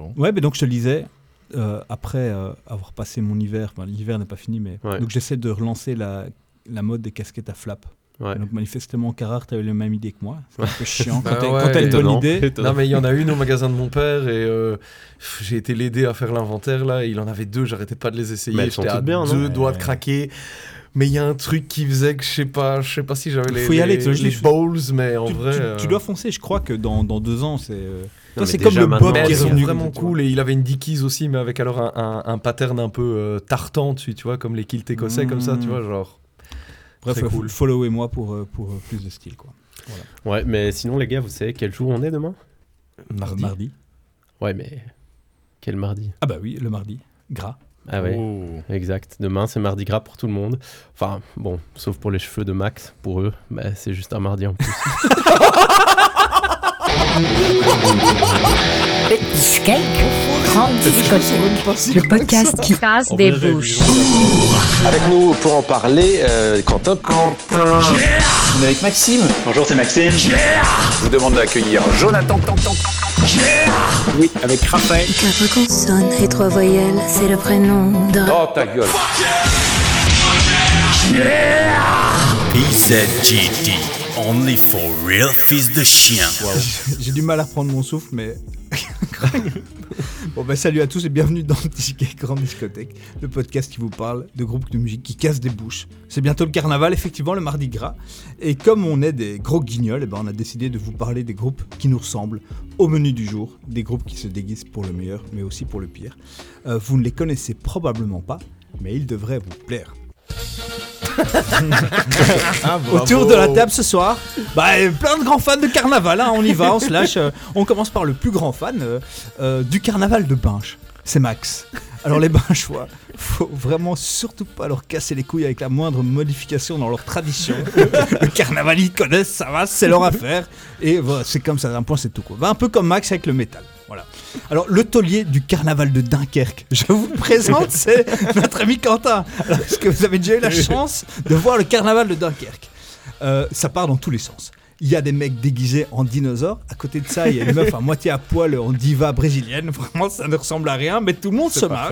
Bon. Ouais, mais donc je te le disais, euh, après euh, avoir passé mon hiver, enfin, l'hiver n'est pas fini, mais Ouais. donc j'essaie de relancer la, la mode des casquettes à flap. Ouais. Donc manifestement, Carrard, tu avais la même idée que moi. C'est un peu chiant. Quand Bah t'as quand t'as une bonne idée. Non mais il y en a une au magasin de mon père et euh, j'ai été l'aider à faire l'inventaire là. et il en avait deux, j'arrêtais pas de les essayer. J'étais à toutes bien, non deux Ouais. doigts de craquer. Mais il y a un truc qui faisait que je sais pas, je sais pas si j'avais les, Faut y aller, les, je les l'ai- balls, mais en tu, vrai. tu- euh, tu dois foncer. Je crois que dans, dans deux ans, c'est. euh, toi, c'est comme le Bob qui est revenu. vraiment cool et il avait une Dickies aussi, mais avec alors un, un, un pattern un peu euh, tartan dessus, tu vois, comme les kilts écossais, comme ça, tu vois, genre. Bref, Très cool. followez-moi pour, euh, pour euh, plus de style. Quoi. Ouais, mais sinon, les gars, vous savez quel jour on est demain? Mardi. Euh, mardi. Ouais, mais quel mardi? Ah bah oui, le mardi. Gras. Ah ouais, Oh. exact. Demain, c'est mardi gras pour tout le monde. Enfin, bon, sauf pour les cheveux de Max, pour eux, bah, c'est juste un mardi en plus. Petit cake, grande discothèque. Le podcast qui casse des bouches. Avec nous pour en parler, euh, Quentin. On est avec Maxime. Bonjour, c'est Maxime. Je vous demande d'accueillir Jonathan. Oui, avec Raphaël. Quatre consonnes et trois voyelles, c'est le prénom de... Oh ta gueule. PZGD, only for real fils de chien. J'ai du mal à reprendre mon souffle, mais. bon, bah, salut à tous et bienvenue dans Ticket Grande Discothèque, le podcast qui vous parle de groupes de musique qui cassent des bouches. C'est bientôt le carnaval, effectivement, le mardi gras. Et comme on est des gros guignols, eh ben, on a décidé de vous parler des groupes qui nous ressemblent au menu du jour. Des groupes qui se déguisent pour le meilleur, mais aussi pour le pire. Euh, vous ne les connaissez probablement pas, mais ils devraient vous plaire. Ah, Autour de la table ce soir, bah, plein de grands fans de carnaval, hein, on y va, on se lâche. euh, on commence par le plus grand fan euh, euh, du carnaval de Binche, c'est Max. Alors les Binchois, faut vraiment surtout pas leur casser les couilles avec la moindre modification dans leur tradition. le carnaval ils connaissent, ça va, c'est leur affaire. Et voilà, c'est comme ça, un point c'est tout quoi. Bah, un peu comme Max avec le métal. Voilà. Alors, le taulier du carnaval de Dunkerque, je vous présente, c'est notre ami Quentin. Alors, Est-ce que vous avez déjà eu la chance de voir le carnaval de Dunkerque? Euh, Ça part dans tous les sens. Il y a des mecs déguisés en dinosaures. À côté de ça, il y a une meuf à moitié à poil en diva brésilienne. Vraiment, ça ne ressemble à rien, mais tout le monde se marre.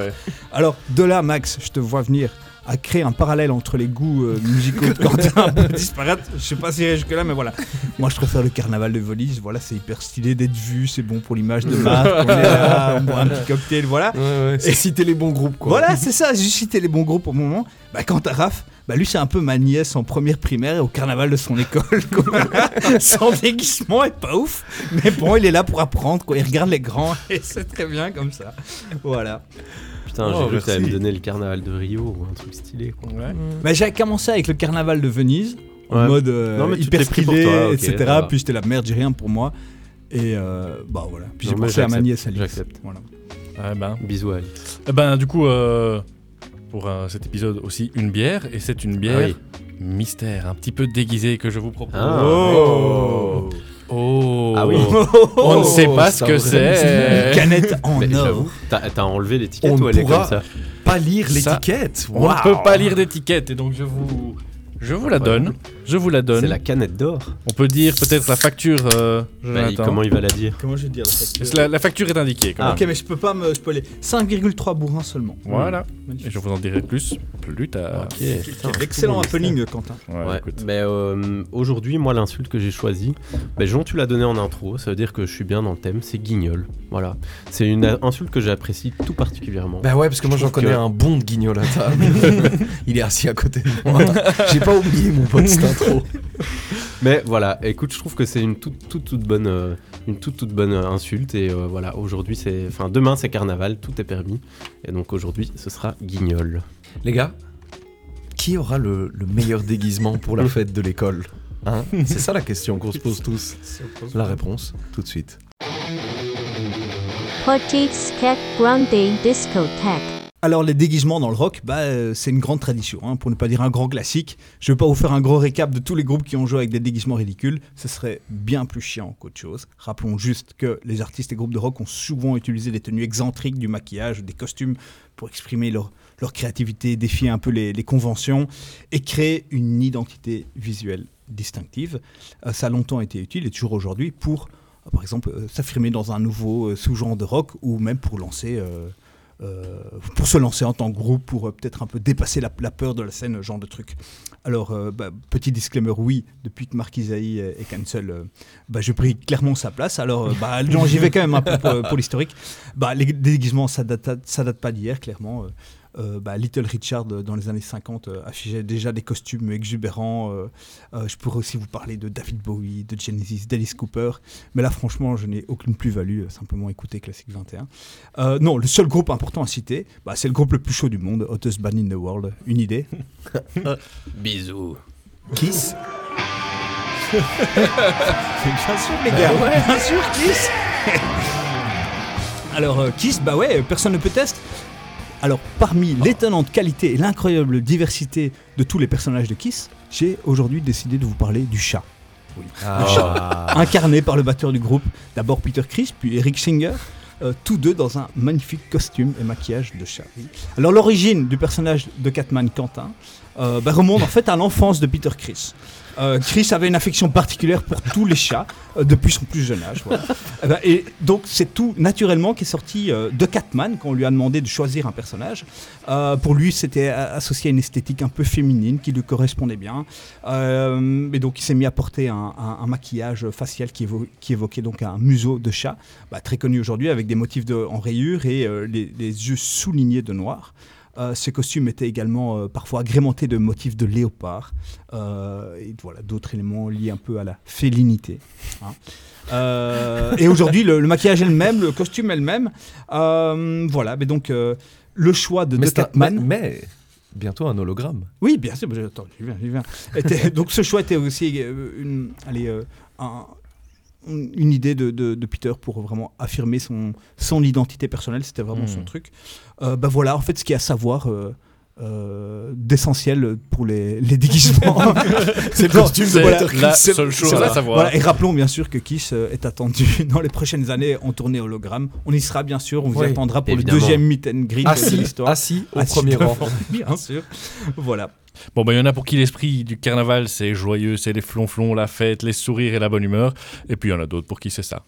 Alors, de là, Max, je te vois venir à créer un parallèle entre les goûts euh, musicaux de Quentin un peu disparates. Je sais pas si jusque-là, mais voilà. Moi, je préfère le carnaval de Volise. Voilà, c'est hyper stylé d'être vu, c'est bon pour l'image de marque. On est là, on boit un petit cocktail, voilà. Ouais, ouais, c'est citer les bons groupes, quoi. Voilà, c'est ça, j'ai cité les bons groupes au moment. Bah, quant à Raph, bah, lui, c'est un peu ma nièce en première primaire au carnaval de son école. quoi. son déguisement est pas ouf, mais bon, il est là pour apprendre, quoi. Il regarde les grands et c'est très bien comme ça. Voilà. Putain, Oh, j'ai cru que t'allais me donner le carnaval de Rio ou un truc stylé. Quoi. Ouais. Bah, j'ai commencé avec le carnaval de Venise, en Ouais. mode euh, Non, mais tu hyper stylé, toi, etc. Puis j'étais la merde, j'ai rien pour moi. Et euh, bah voilà. Puis j'ai pensé à ma nièce Alix. j'accepte. Voilà. Ah ben. Bisous, Alice. Eh ben, du coup, euh, pour euh, cet épisode aussi, une bière. Et c'est une bière Ah oui. mystère, un petit peu déguisée que je vous propose. Ah. Oh. Oh. Ah oui. On ne sait pas ce ça que c'est. Une canette en or. t'as enlevé l'étiquette ou elle est comme ça Pas lire l'étiquette. On ne peut pas lire d'étiquette et donc je vous, je vous la donne. Je vous la donne. C'est la canette d'or. On peut dire peut-être la facture. euh, Bah, comment il va la dire Comment je vais dire la facture la, la facture est indiquée. quand Ah. Ok, mais je peux pas me spoiler. 5,3 bourrins seulement. même. Voilà. Et je vous en dirai plus plus tard. Ok. Quel excellent happening, Quentin. Ouais, Ouais, écoute. mais euh, aujourd'hui, moi, l'insulte que j'ai choisie, bah, Jean, tu l'as donné en intro, ça veut dire que je suis bien dans le thème, c'est guignol. Voilà. C'est une insulte que j'apprécie tout particulièrement. Bah ouais, parce que moi j'en connais que- un bon de guignol à table. Il est assis à côté de moi. J'ai pas oublié mon pote Mais voilà, écoute, je trouve que c'est une toute, toute, toute bonne, euh, une toute, toute bonne euh, insulte. Et euh, voilà, aujourd'hui, c'est, enfin, demain, c'est carnaval, tout est permis. Et donc aujourd'hui, ce sera guignol. Les gars, qui aura le, le meilleur déguisement pour la fête de l'école Hein? C'est ça la question qu'on se pose tous. La réponse, tout de suite. Discothèque. Alors les déguisements dans le rock, bah, euh, c'est une grande tradition, hein, pour ne pas dire un grand classique. Je ne vais pas vous faire un gros récap de tous les groupes qui ont joué avec des déguisements ridicules, ce serait bien plus chiant qu'autre chose. Rappelons juste que les artistes et groupes de rock ont souvent utilisé des tenues excentriques, du maquillage, des costumes pour exprimer leur, créativité, défier un peu les, conventions et créer une identité visuelle distinctive. Euh, ça a longtemps été utile et toujours aujourd'hui pour par exemple, euh, s'affirmer dans un nouveau euh, sous-genre de rock ou même pour lancer. Euh, pour se lancer en tant que groupe, pour euh, peut-être un peu dépasser la, peur de la scène, genre de truc. Alors, euh, bah, petit disclaimer, oui, depuis que Marc Isaïe est, est cancel, bah, je pris clairement sa place. Alors, bah, j'y vais quand même un peu pour, pour l'historique. Bah, les déguisements, ça date, ça date pas d'hier, clairement. Euh, bah, Little Richard, euh, dans les années 50, euh, affichait déjà des costumes exubérants. euh, euh, je pourrais aussi vous parler de David Bowie, de Genesis, d'Alice Cooper. Mais là, franchement, je n'ai aucune plus-value, simplement écouter Classic 21. Euh, non, le seul groupe important à citer, bah, c'est le groupe le plus chaud du monde, Hottest Band in the World. Une idée? Bisous. Kiss? Bien sûr, les gars. Bien sûr, Kiss. Alors, Kiss, bah ouais, personne ne peut tester. Alors, parmi l'étonnante qualité et l'incroyable diversité de tous les personnages de Kiss, j'ai aujourd'hui décidé de vous parler du chat. Ah. Incarné par le batteur du groupe, d'abord Peter Chris, puis Eric Singer, euh, tous deux dans un magnifique costume et maquillage de chat. Alors, l'origine du personnage de Catman Quentin euh, bah, remonte en fait à l'enfance de Peter Chris. Euh, Chris avait une affection particulière pour tous les chats euh, depuis son plus jeune âge. Eh ben, et donc c'est tout naturellement qui est sorti de Catman quand on lui a demandé de choisir un personnage. Pour lui, c'était associé à une esthétique un peu féminine qui lui correspondait bien. Et donc il s'est mis à porter un, maquillage facial qui, qui évoquait donc un museau de chat, bah, très connu aujourd'hui avec des motifs de, en rayures et les yeux soulignés de noir. Euh, ce costume était également euh, parfois agrémenté de motifs de léopard euh, et voilà d'autres éléments liés un peu à la félinité. hein. Euh, et aujourd'hui, le, le maquillage est le costume est le même. Euh, voilà, mais donc euh, le choix de, mais, mais- mais bientôt un hologramme. Oui, bien sûr. mais Attends, j'y viens, j'y viens. Était- donc ce choix était aussi une, allez, un- une idée de, de- de Peter pour vraiment affirmer son, son identité personnelle. C'était vraiment Hmm. son truc. Euh, bah voilà, en fait, ce qu'il y a à savoir. euh, euh, d'essentiel pour les, les déguisements. C'est le costume de C'est Peter la seule chose à savoir. Voilà, et rappelons bien sûr que Kiss est attendu dans les prochaines années en tournée hologramme. On y sera bien sûr, on vous Oui, attendra pour évidemment. le deuxième meet and greet de Assis, l'histoire. assis au Assis premier rang. Bien sûr. Voilà. Bon, ben, il y en a pour qui l'esprit du carnaval, c'est joyeux, c'est les flonflons, la fête, les sourires et la bonne humeur. Et puis, il y en a d'autres pour qui c'est ça.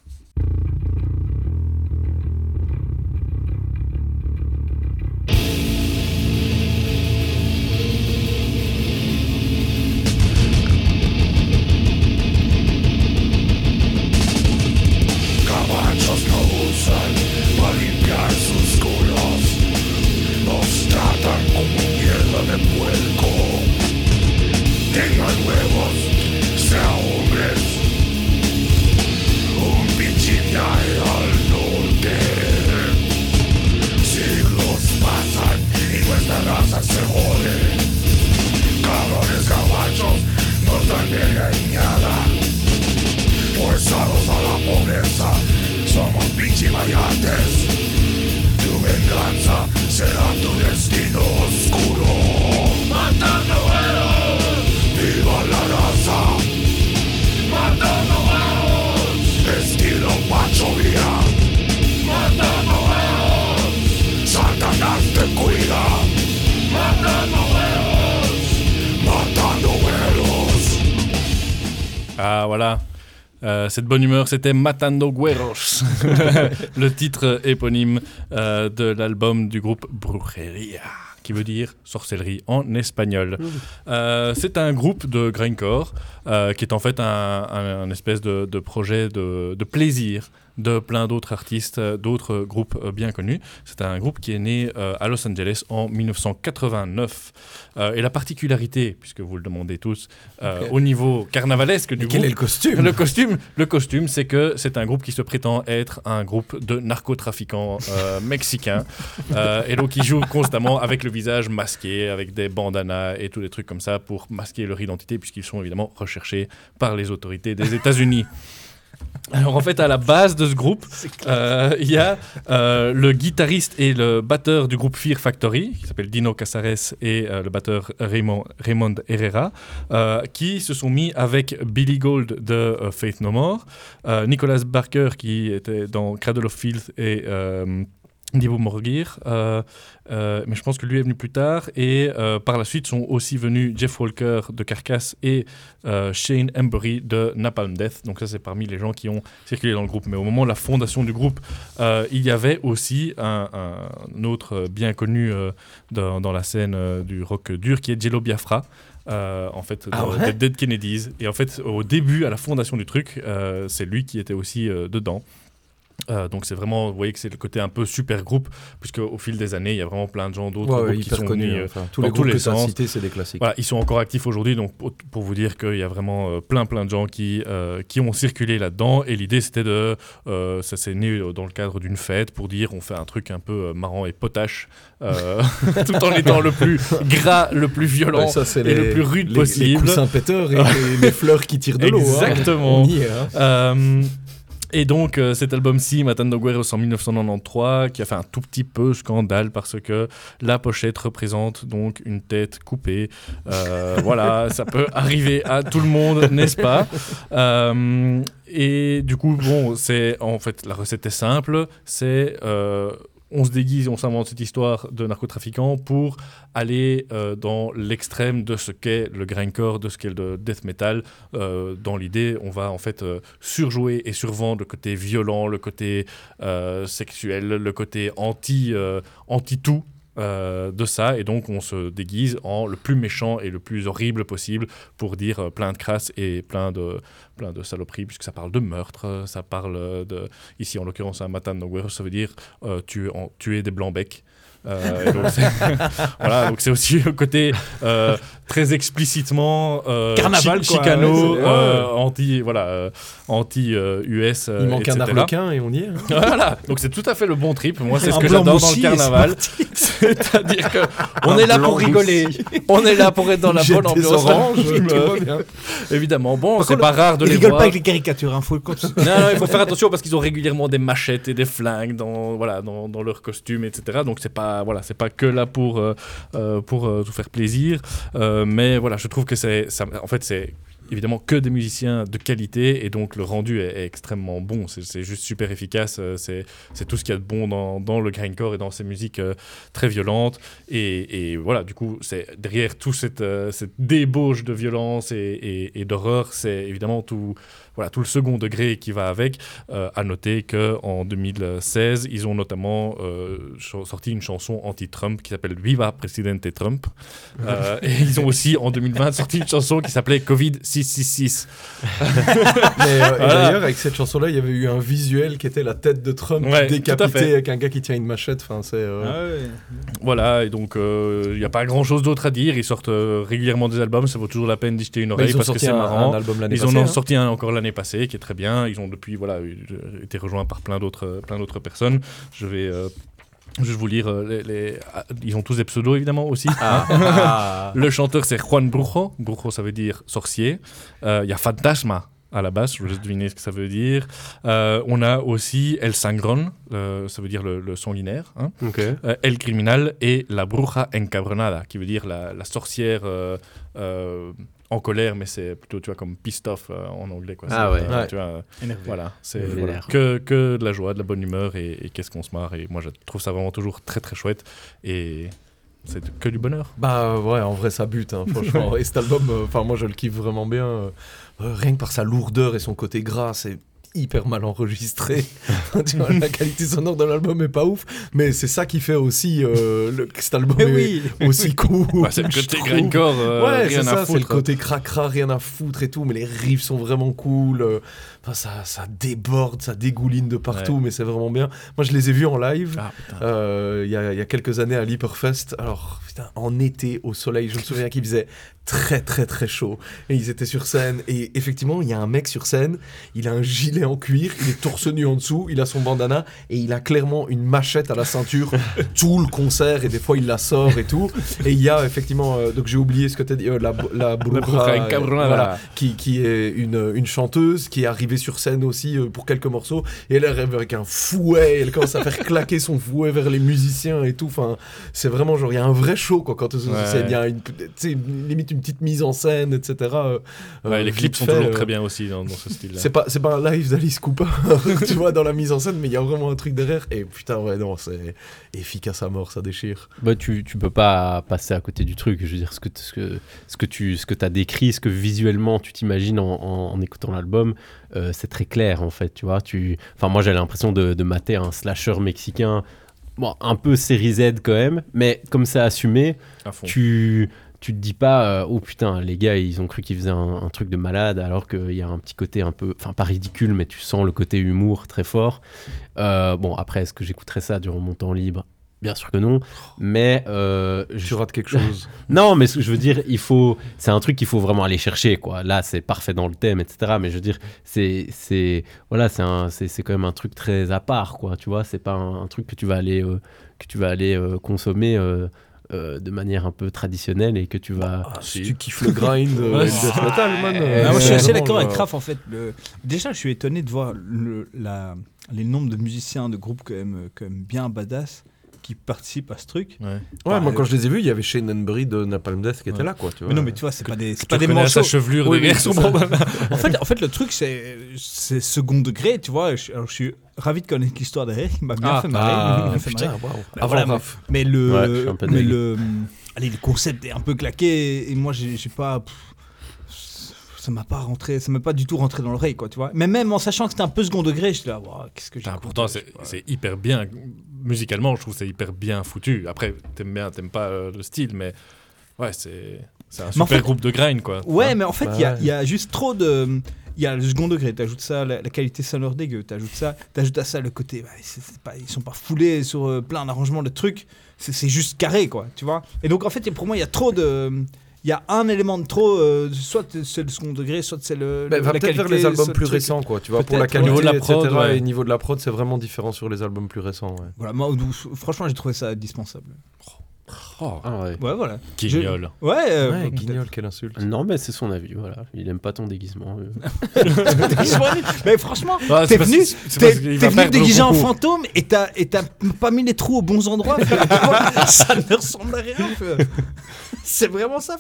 Cette bonne humeur, c'était Matando Gueros, le titre éponyme euh, de l'album du groupe Brujeria, qui veut dire sorcellerie en espagnol. Euh, c'est un groupe de grindcore euh, qui est en fait un, un- un espèce de, de projet de, de plaisir de plein d'autres artistes, euh, d'autres groupes euh, bien connus. C'est un groupe qui est né euh, à Los Angeles en 1989. Euh, et la particularité, puisque vous le demandez tous, au niveau carnavalesque du Mais quel groupe, est le costume? le costume, le costume, c'est que c'est un groupe qui se prétend être un groupe de narcotrafiquants mexicains. Et donc, ils jouent constamment avec le visage masqué, avec des bandanas et tous les trucs comme ça pour masquer leur identité, puisqu'ils sont évidemment recherchés par les autorités des États-Unis. Alors en fait, à la base de ce groupe, euh, il y a euh, le guitariste et le batteur du groupe Fear Factory, qui s'appelle Dino Casares, et euh, le batteur Raymond, Raymond Herrera, qui se sont mis avec Billy Gold de Faith No More, Nicholas Barker qui était dans Cradle of Filth et Dibu Morgir, euh, euh, mais je pense que lui est venu plus tard. Et euh, par la suite sont aussi venus Jeff Walker de Carcass et Shane Embury de Napalm Death. Donc ça c'est parmi les gens qui ont circulé dans le groupe. Mais au moment de la fondation du groupe, il y avait aussi un, un autre bien connu dans, dans la scène du rock dur qui est Jello Biafra. euh, en fait, Ah ouais? Dead Kennedys. Et en fait, au début, à la fondation du truc, euh, c'est lui qui était aussi euh, dedans. Euh, donc c'est vraiment, vous voyez que c'est le côté un peu super groupe, puisque au fil des années, il y a vraiment plein de gens d'autres Ouais, ouais, groupes qui sont connu. venus. euh, enfin, tous les tous groupes les que cités, c'est des classiques. voilà, ils sont encore actifs aujourd'hui, donc pour, pour vous dire qu'il y a vraiment euh, plein plein de gens qui, euh, qui ont circulé là-dedans. Et l'idée c'était de, ça s'est né dans le cadre d'une fête pour dire on fait un truc un peu marrant et potache, tout en étant le plus gras, le plus violent. Ouais, ça, c'est et le plus rude les, possible. Les coussins péteurs et les, les fleurs qui tirent de l'eau. hein. Exactement. Hein. Et donc euh, cet album-ci, Matando Guerreros en 1993, qui a fait un tout petit peu scandale parce que la pochette représente donc une tête coupée. Euh, voilà, ça peut arriver à tout le monde, n'est-ce pas? Euh, Et du coup, bon, c'est en fait la recette est simple, c'est on se déguise, on s'invente cette histoire de narcotrafiquant pour aller euh, dans l'extrême de ce qu'est le grindcore, de ce qu'est le death metal. Euh, dans l'idée, on va en fait euh, surjouer et survendre le côté violent, le côté sexuel, le côté anti, anti-tout. Euh, de ça et donc on se déguise en le plus méchant et le plus horrible possible pour dire euh, plein de crasse et plein de plein de saloperies puisque ça parle de meurtre euh, ça parle de ici en l'occurrence un matan no guerre ça veut dire euh, tuer, tuer des blancs becs euh, donc c'est- voilà, donc c'est aussi le côté euh, très explicitement euh, Carnaval, chi- quoi, chicano, ouais, euh, anti voilà, euh, anti euh, US. euh, Il manque un arlequin et on y est. hein. Voilà, donc c'est tout à fait le bon trip. Moi, c'est ce Un que blanc j'adore dans le carnaval. C'est-à-dire que on Un est là pour rigoler, on est là pour être dans la bonne ambiance. bien. Évidemment, bon, c'est pas rare de Ils les rigolent voir. pas avec les caricatures, hein, faut le continuer. Non, non, il faut faire attention parce qu'ils ont régulièrement des machettes et des flingues dans, voilà, dans, dans leurs costumes, etc. Donc c'est pas, voilà, c'est pas que là pour, euh, euh, pour euh, tout faire plaisir. Euh, mais voilà, je trouve que c'est, en fait, c'est évidemment que des musiciens de qualité et donc le rendu est, extrêmement bon. C'est, juste super efficace. euh, C'est, tout ce qu'il y a de bon dans, dans le grindcore et dans ces musiques euh, très violentes. Et, voilà, du coup, c'est derrière toute cette, euh, cette débauche de violence et d'horreur, c'est évidemment tout, voilà, tout le second degré qui va avec. Euh, à noter qu'en 2016, ils ont notamment euh, sorti une chanson anti-Trump qui s'appelle Viva Presidente Trump. Euh, et ils ont aussi en 2020 sorti une chanson qui s'appelait Covid 666. Mais, euh, et Voilà. d'ailleurs, avec cette chanson-là, il y avait eu un visuel qui était la tête de Trump Ouais, décapitée avec un gars qui tient une machette. Enfin, c'est. euh, Voilà, et donc il n'y a pas grand chose d'autre à dire. Ils sortent euh, régulièrement des albums, ça vaut toujours la peine d'y jeter une bah, oreille ils ont parce que sorti c'est un, marrant. un album l'année Ils passée. en ont hein. sorti un encore l'année passée qui est très bien. Ils ont depuis voilà eu- euh, été rejoints par plein d'autres plein d'autres personnes. Je vais euh, juste vous lire euh, les, les- ah, ils ont tous des pseudos évidemment aussi. Ah, ah. Le chanteur c'est Juan Brujo. Brujo ça veut dire sorcier. Euh, Il y a Fantasma à la base, je vous laisse deviner ce que ça veut dire. Euh, on a aussi El Sangron, euh, ça veut dire le, le sanguinaire. hein. Euh, El Criminal et la Bruja Encabronada, qui veut dire la, la sorcière euh, euh, en colère, mais c'est plutôt, tu vois, comme pissed off euh, en anglais. Quoi. Ah C'est, ouais. euh, Ouais. Tu vois, voilà, c'est voilà, que, que de la joie, de la bonne humeur et, et qu'est-ce qu'on se marre. Et moi, je trouve ça vraiment toujours très très chouette et c'est que du bonheur. Bah ouais, en vrai ça bute, hein, franchement. et cet album, euh, enfin moi je le kiffe vraiment bien, euh, rien que par sa lourdeur et son côté gras, c'est hyper mal enregistré. tu vois, la qualité sonore de l'album est pas ouf, mais c'est ça qui fait aussi euh, le, cet album Mais est oui. aussi cool. Bah, c'est le côté grindcore, euh, ouais, rien c'est à ça, c'est le foutre. côté cracra, rien à foutre et tout, mais les riffs sont vraiment cool. euh, Enfin, ça, ça déborde, ça dégouline de partout, mais c'est vraiment bien. Moi, je les ai vus en live. Ah. Euh, il y, a, il y a quelques années à l'Hyperfest. Alors, putain, en été, au soleil, je me souviens qu'il faisait très, très, très chaud. Et ils étaient sur scène. Et effectivement, il y a un mec sur scène. Il a un gilet en cuir. Il est torse nu en dessous. Il a son bandana. Et il a clairement une machette à la ceinture tout le concert. Et des fois, il la sort et tout. Et il y a effectivement. euh, donc, j'ai oublié ce que tu as dit. euh, la, la, Bruja, Bruja euh, voilà, qui, qui est une, une chanteuse qui est arrivée sur scène aussi pour quelques morceaux et elle arrive avec un fouet elle commence à faire claquer son fouet vers les musiciens et tout enfin c'est vraiment genre il y a un vrai show quoi quand sur Ouais. scène il y a une, limite une petite mise en scène etc Ouais, les clips sont fait, toujours très bien aussi dans, dans ce style-là. c'est pas c'est pas un live plus d'Alice Cooper, tu vois, dans la mise en scène, mais il y a vraiment un truc derrière. Et putain, ouais, non, c'est efficace à mort, ça déchire. Bah, tu, tu peux pas passer à côté du truc. Je veux dire, ce que, ce que, ce que tu ce que as décrit, ce que visuellement tu t'imagines en, en- en écoutant l'album, euh, c'est très clair en fait. Tu vois, tu... enfin, moi j'ai l'impression de, de mater un slasher mexicain, bon, un peu série Z quand même, mais comme c'est assumé, tu tu te dis pas euh, oh putain les gars ils ont cru qu'ils faisaient un, un truc de malade alors qu'il y a un petit côté un peu enfin pas ridicule mais tu sens le côté humour très fort. Euh, bon après est-ce que j'écouterais ça durant mon temps libre? Bien sûr que non mais euh, Tu je- rates quelque chose. non mais ce que je veux dire il faut c'est un truc qu'il faut vraiment aller chercher quoi. Là c'est parfait dans le thème etc mais je veux dire c'est c'est voilà c'est c'est c'est quand même un truc très à part quoi tu vois. C'est pas un, un truc que tu vas aller que tu vas aller consommer euh, euh, de manière un peu traditionnelle et que tu vas Ah, si tu kiffes le grind euh, metal, man. euh, Ah, moi, je suis assez d'accord avec le- Raph en fait. Le- Déjà, je suis étonné de voir le, la... les nombres de musiciens de groupes quand même, euh, quand même bien badass qui participent à ce truc. Ouais. Ouais, Bah, moi euh, quand je les ai vus, il y avait Shane Henbury de Napalm Death qui était Ouais. là, quoi. Tu vois. Mais non, mais tu vois, c'est pas des, pas des sa chevelure Oui, oui, bandana. En fait, en fait, le truc, c'est c'est second degré, tu vois. Je, alors, je suis ravi de connaître l'histoire derrière, qui m'a bien Ah, fait marrer. Ah, il m'a fait putain, marrer. waouh. Bah, Avant voilà, mais- le, Ouais, je mais le, allez, le concept est un peu claqué et moi j'ai j'ai pas, pff, ça m'a pas rentré, ça m'a pas du tout rentré dans l'oreille quoi, tu vois. Mais même en sachant que c'était un peu second degré, j'étais là, Ouah, qu'est-ce que j'ai. Pourtant, c'est c'est hyper bien. Musicalement, je trouve que c'est hyper bien foutu. Après, t'aimes bien, t'aimes pas euh, le style, mais ouais, c'est c'est un super en fait- groupe de grind, quoi. Ouais, mais en fait, Bah il y, a- y juste trop de. Il y a le second degré, t'ajoutes ça, la, la qualité sonore dégueu, t'ajoutes ça, t'ajoutes à ça le côté. bah, c'est- c'est pas, ils sont pas foulés sur euh, plein d'arrangements de trucs, c'est c'est juste carré, quoi, tu vois. Et donc, en fait, pour moi, il y a trop de. Il y a un élément de trop, euh, soit c'est le second degré, soit c'est le. Bah, le- va peut-être vers les albums plus récents, quoi. Tu vois, pour la qualité. Niveau de la prod, etc. ouais. Et niveau de la prod, c'est vraiment différent sur les albums plus récents, ouais. Voilà, moi, franchement, j'ai trouvé ça indispensable. Oh, ah ouais Ouais, voilà. guignol. Ouais, euh, Ouais, guignol, quelle insulte. non mais c'est son avis voilà il aime pas ton déguisement euh. mais franchement, Ah, t'es venu, t'es venu déguisé en fantôme et t'as et t'as pas mis les trous aux bons endroits. ça ne ressemble à rien. C'est vraiment ça.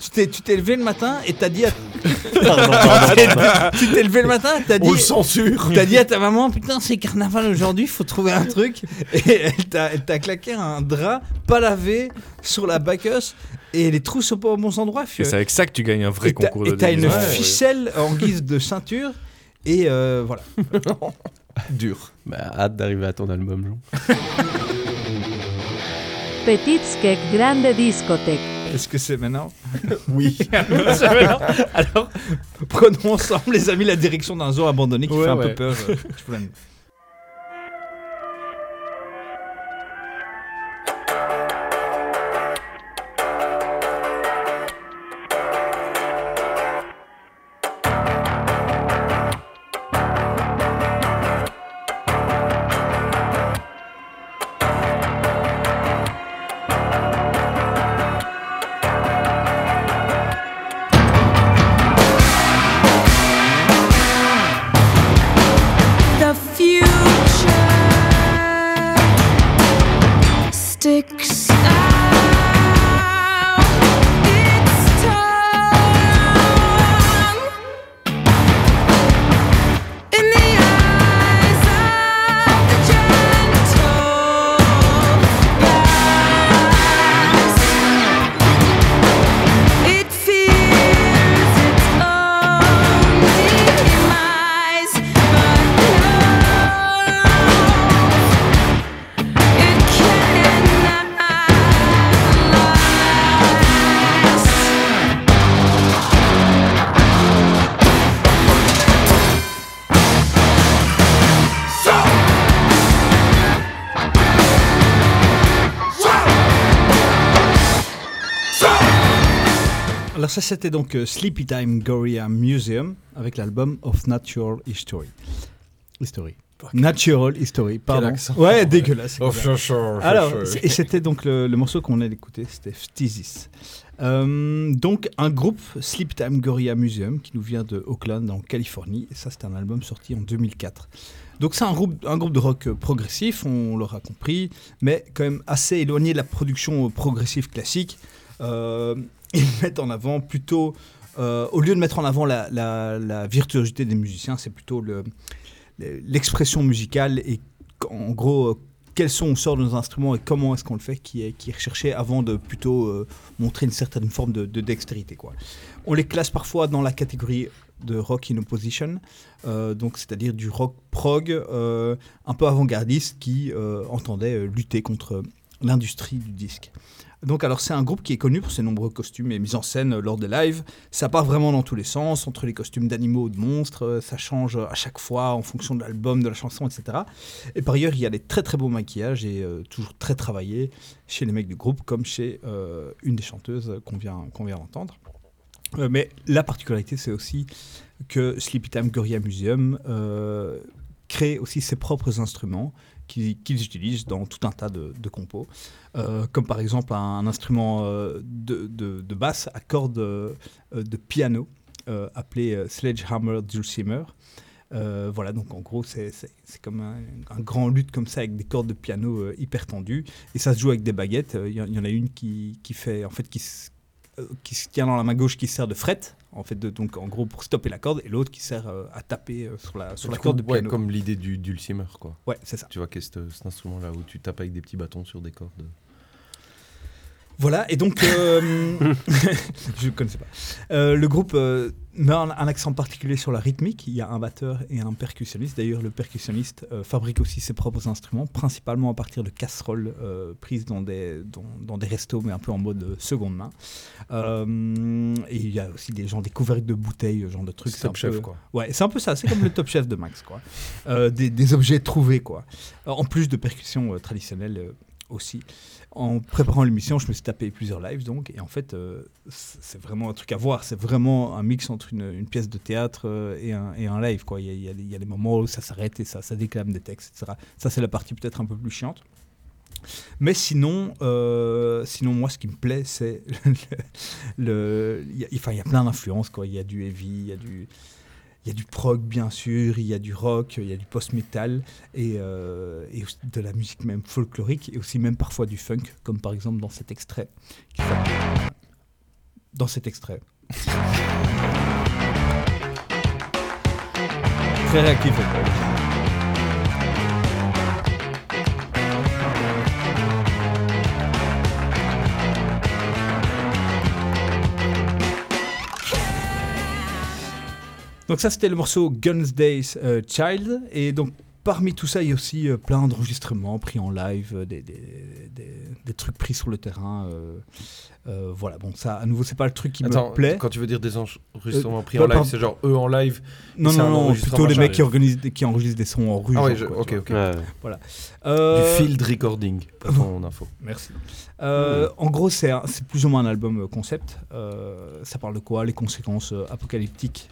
Tu t'es tu t'es levé le matin et t'as dit. À... tu t'es levé le matin et t'as dit. On le censure T'as dit à ta maman, putain, c'est carnaval aujourd'hui, faut trouver un truc. Et elle t'a elle t'a claqué un drap pas lavé sur la bacchus et les trous sont pas aux bons endroits. Et frère. c'est avec ça que tu gagnes un vrai Et concours et de t'as une ficelle en guise de ceinture. Et euh, voilà. Dur. bah, hâte d'arriver à ton album Jean Petit skek grande discothèque. Est-ce que c'est maintenant Oui. Alors, prenons ensemble, les amis, la direction d'un zoo abandonné qui Ouais, fait un ouais. peu peur. euh, je Alors ça, c'était donc euh, Sleepy Time Gorilla Museum avec l'album of Natural History. History. Natural History, pardon. Ouais, dégueulasse. Oh, Alors, Alors, et c'était donc le, le morceau qu'on allait écouter, c'était Phthisis. Euh, donc, un groupe, Sleep Time Gorilla Museum, qui nous vient de Oakland, en Californie. Et ça, c'est un album sorti en 2004. Donc, c'est un groupe, un groupe de rock euh, progressif, on l'aura compris, mais quand même assez éloigné de la production euh, progressive classique. Euh, ils mettent en avant plutôt euh, au lieu de mettre en avant la, virtuosité des musiciens, c'est plutôt le- l'expression musicale et en gros euh, quels sons on sort de nos instruments et comment est-ce qu'on le fait qui est, recherché avant de plutôt montrer une certaine forme de, de dextérité. Quoi. On les classe parfois dans la catégorie de rock in opposition, c'est-à-dire du rock prog un peu avant-gardiste qui entendait lutter contre l'industrie du disque. Donc alors c'est un groupe qui est connu pour ses nombreux costumes et mises en scène euh, lors des lives. Ça part vraiment dans tous les sens, entre les costumes d'animaux ou de monstres, euh, ça change à chaque fois en fonction de l'album, de la chanson, etc. Et par ailleurs, il y a des très très beaux maquillages et euh, toujours très travaillés chez les mecs du groupe, comme chez euh, une des chanteuses qu'on vient, qu'on vient d'entendre. Euh, mais la particularité, c'est aussi que Sleepy Time Gorilla Museum euh, crée aussi ses propres instruments qu'ils utilisent dans tout un tas de compos, Euh, comme par exemple un, instrument euh, de, de- basse à cordes euh, de piano appelé Sledgehammer Dulcimer. Euh, voilà, donc en gros, c'est comme un, grand luth comme ça avec des cordes de piano hyper tendues. Et ça se joue avec des baguettes. Il y, y en a une qui, qui fait, en fait, qui, qui se tient dans la main gauche qui sert de fret, en fait, de, donc en gros pour stopper la corde, et l'autre qui sert euh, à taper euh, sur la, sur la coup, corde de ouais, comme l'idée du dulcimer, quoi. Ouais, c'est ça. Tu vois, qu'est-ce que cet instrument-là où tu tapes avec des petits bâtons sur des cordes Voilà, et donc, euh, je ne connaissais pas. Euh, le groupe euh, met un, un accent particulier sur la rythmique. Il y a un batteur et un percussionniste. D'ailleurs, le percussionniste fabrique aussi ses propres instruments, principalement à partir de casseroles prises dans des, dans, dans des restos, mais un peu en mode seconde main. Et il y a aussi des gens, des couvercles de bouteilles, genre de trucs. C'est Top Chef, peu- quoi. Ouais, c'est un peu ça. C'est comme le Top Chef de Max, quoi. Des, des objets trouvés, quoi. En plus de percussions traditionnelles aussi. En préparant l'émission, je me suis tapé plusieurs lives, donc, et en fait, euh, c'est vraiment un truc à voir. C'est vraiment un mix entre une, pièce de théâtre euh, et, un, live, quoi. Il y a, il moments où ça s'arrête et ça, déclame des textes, etc. Ça, c'est la partie peut-être un peu plus chiante. Mais sinon, euh, sinon moi, ce qui me plaît, c'est le, il y a plein d'influences, quoi. Il y a du heavy, il y a du, il y a du prog, bien sûr, il y a du rock, il y a du post-metal et, euh, de la musique même folklorique et aussi même parfois du funk, comme par exemple dans cet extrait. Dans cet extrait. Très réactif. Donc ça c'était le morceau Guns Days euh, Child et donc parmi tout ça il y a aussi euh, plein d'enregistrements pris en live, euh, des, des, des- des trucs pris sur le terrain. euh, euh, voilà bon ça à nouveau c'est pas le truc qui Attends, me plaît. quand tu veux dire des enregistrements pris en live, c'est genre eux en live Non non non plutôt les mecs qui organisent qui enregistrent des sons en rue. Ah je- quoi, ok, ok. Ouais. Euh, Du field recording, pour ton info. Merci. Euh, En gros, c'est plus ou moins un album concept. Euh, ça parle de quoi? Les conséquences euh, apocalyptiques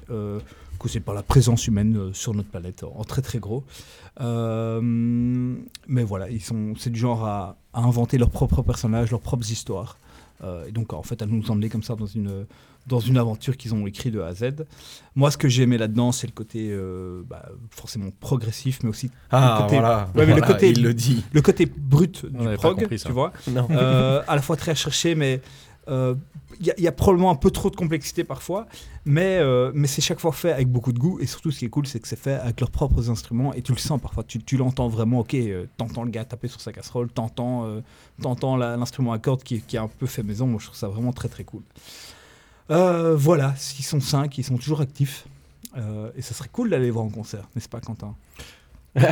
causées par la présence humaine euh, sur notre planète, en très très gros. Euh, mais voilà, ils sont, c'est du genre à, à inventer leurs propres personnages, leurs propres histoires. Euh, et donc, en fait, à nous emmener comme ça dans une, dans une aventure qu'ils ont écrite de A à Z. Moi, ce que j'ai aimé là-dedans, c'est le côté euh, bah, forcément progressif, mais aussi Ah, le côté, voilà. Ouais, mais le Voilà, côté, il le dit. le côté brut On du prog, compris tu vois. Non. Euh, à la fois très recherché, mais euh, il il y a probablement un peu trop de complexité parfois, mais, euh, mais c'est chaque fois fait avec beaucoup de goût. Et surtout, ce qui est cool, c'est que c'est fait avec leurs propres instruments et tu le sens parfois. Tu, l'entends vraiment, ok, euh, t'entends le gars taper sur sa casserole, t'entends euh, t'entends l'instrument à cordes qui, qui est un peu fait maison. Moi, je trouve ça vraiment très très cool. Euh, voilà, ils sont cinq, ils sont toujours actifs. Euh, et ça serait cool d'aller les voir en concert, n'est-ce pas, Quentin?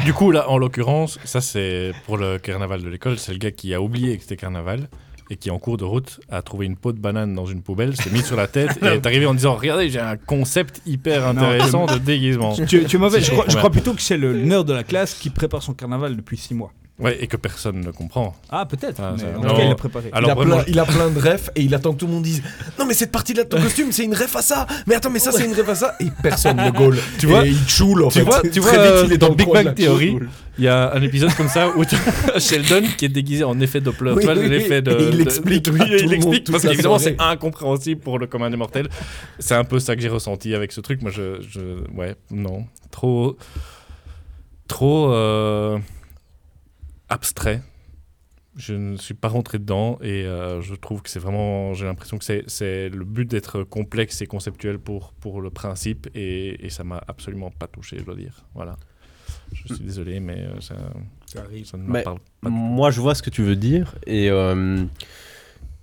Du coup, là, en l'occurrence, ça c'est pour le carnaval de l'école, c'est le gars qui a oublié que c'était carnaval et qui en cours de route a trouvé une peau de banane dans une poubelle, s'est mis sur la tête et est arrivé en disant regardez j'ai un concept hyper Non, intéressant de déguisement. tu, tu es mauvais. Je crois, je crois plutôt que c'est le nerd de la classe qui prépare son carnaval depuis six mois. Ouais, et que personne ne comprend. Ah, peut-être. Ah, mais en tout cas, il l'a préparé. Alors il, a vraiment, plein, il a plein de refs et il attend que tout le monde dise Non, mais cette partie-là de ton costume, c'est une ref à ça. Mais attends, mais ça, c'est une ref à ça. Et personne ne gaule. Tu vois- Et il choule en tu fait. vois, tu Très vois vite, euh, il est dans Big de Bang Theory, il y a un épisode comme ça où Sheldon qui est déguisé en effet Doppler. Oui, tu vois, oui, l'effet de, et il de- explique oui, tout et le il explique parce qu'évidemment c'est incompréhensible pour le commun des mortels. C'est un peu ça que j'ai ressenti avec ce truc. Moi, je, je ouais, non, trop, trop euh, abstrait. je ne suis pas rentré dedans et euh, je trouve que c'est vraiment, j'ai l'impression que c'est- c'est le but d'être complexe et conceptuel pour, pour le principe et, et ça m'a absolument pas touché, je dois dire. Voilà. Je suis désolé, mais euh, ça, Ça arrive. ça ne Mais me parle pas. du tout. Moi, je vois ce que tu veux dire et euh,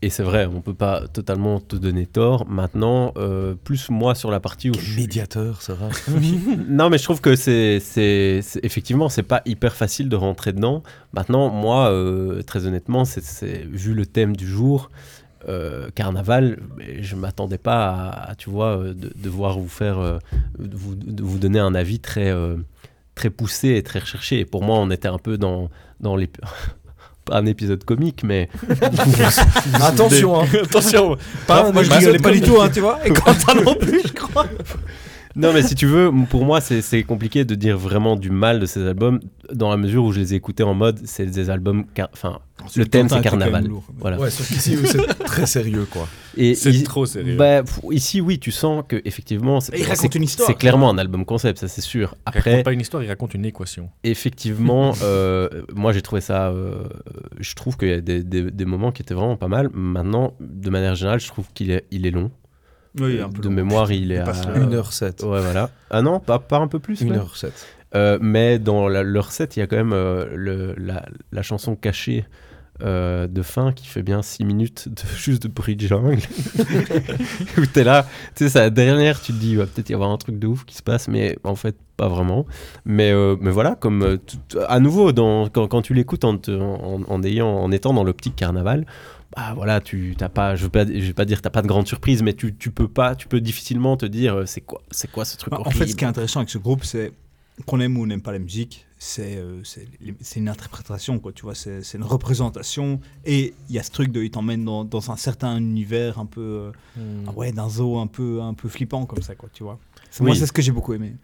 et c'est vrai, on peut pas totalement te donner tort. Maintenant, euh, plus moi sur la partie où je suis- Médiateur, c'est vrai. non, mais je trouve que c'est, c'est, c'est- effectivement, c'est pas hyper facile de rentrer dedans. Maintenant, moi, euh, très honnêtement, c'est, c'est- vu le thème du jour, euh, carnaval, je m'attendais pas à, à, tu vois, de, de voir vous faire, de vous, de vous donner un avis très, très poussé et très recherché. Et pour moi, on était un peu dans, dans les pas un épisode comique, mais Attention, hein. Attention, Pas Moi, je rigolais pas du tout, hein, tu vois. Et Quentin non plus, je crois. Non, mais si tu veux, pour moi, c'est compliqué de dire vraiment du mal de ces albums, dans la mesure où je les ai écoutés en mode, c'est des albums. car- Enfin, le thème, c'est carnaval. Voilà. Ouais, sauf qu'ici, c'est très sérieux, quoi. C'est trop sérieux. bah, pff, ici, oui, tu sens que effectivement, c'est Et il raconte c'est- une histoire. C'est clairement un album concept, ça c'est sûr. il raconte Après, pas une histoire, il raconte une équation. effectivement, euh, moi j'ai trouvé ça. euh, je trouve qu'il y a des, des- des moments qui étaient vraiment pas mal. Maintenant, de manière générale, je trouve qu'il est, il est long. Oui, un peu de long. mémoire, il est à passe le- 1h07. Ouais, voilà. Ah non, pas, pas un peu plus. ouais. 1h07. Euh, mais dans la- leur set, il y a quand même euh, le, la, la chanson cachée euh, de fin qui fait bien 6 minutes de, juste de bruit de jungle. Où t'es là, tu sais, c'est la dernière, tu te dis, il va peut-être y avoir un truc de ouf qui se passe, mais en fait, pas vraiment. Mais, euh, mais voilà, comme euh, tout- à nouveau, dans, quand, quand tu l'écoutes en, te- en, en ayant, en étant dans l'optique carnaval, bah voilà, tu t'as pas, je veux pas, je vais pas dire t'as pas de grande surprise, mais tu, tu peux pas, tu peux difficilement te dire euh, c'est quoi, c'est quoi ce truc Bah, en fait, ce qui est intéressant avec ce groupe, c'est qu'on aime ou on n'aime pas la musique, c'est euh, c'est c'est une interprétation, quoi, tu vois, c'est c'est une représentation. Et il y a ce truc de, il t'emmène dans, dans un certain univers un peu, euh, ah ouais, d'un zoo un peu, un peu flippant comme ça, quoi, tu vois. C'est- Moi, c'est ce que j'ai beaucoup aimé.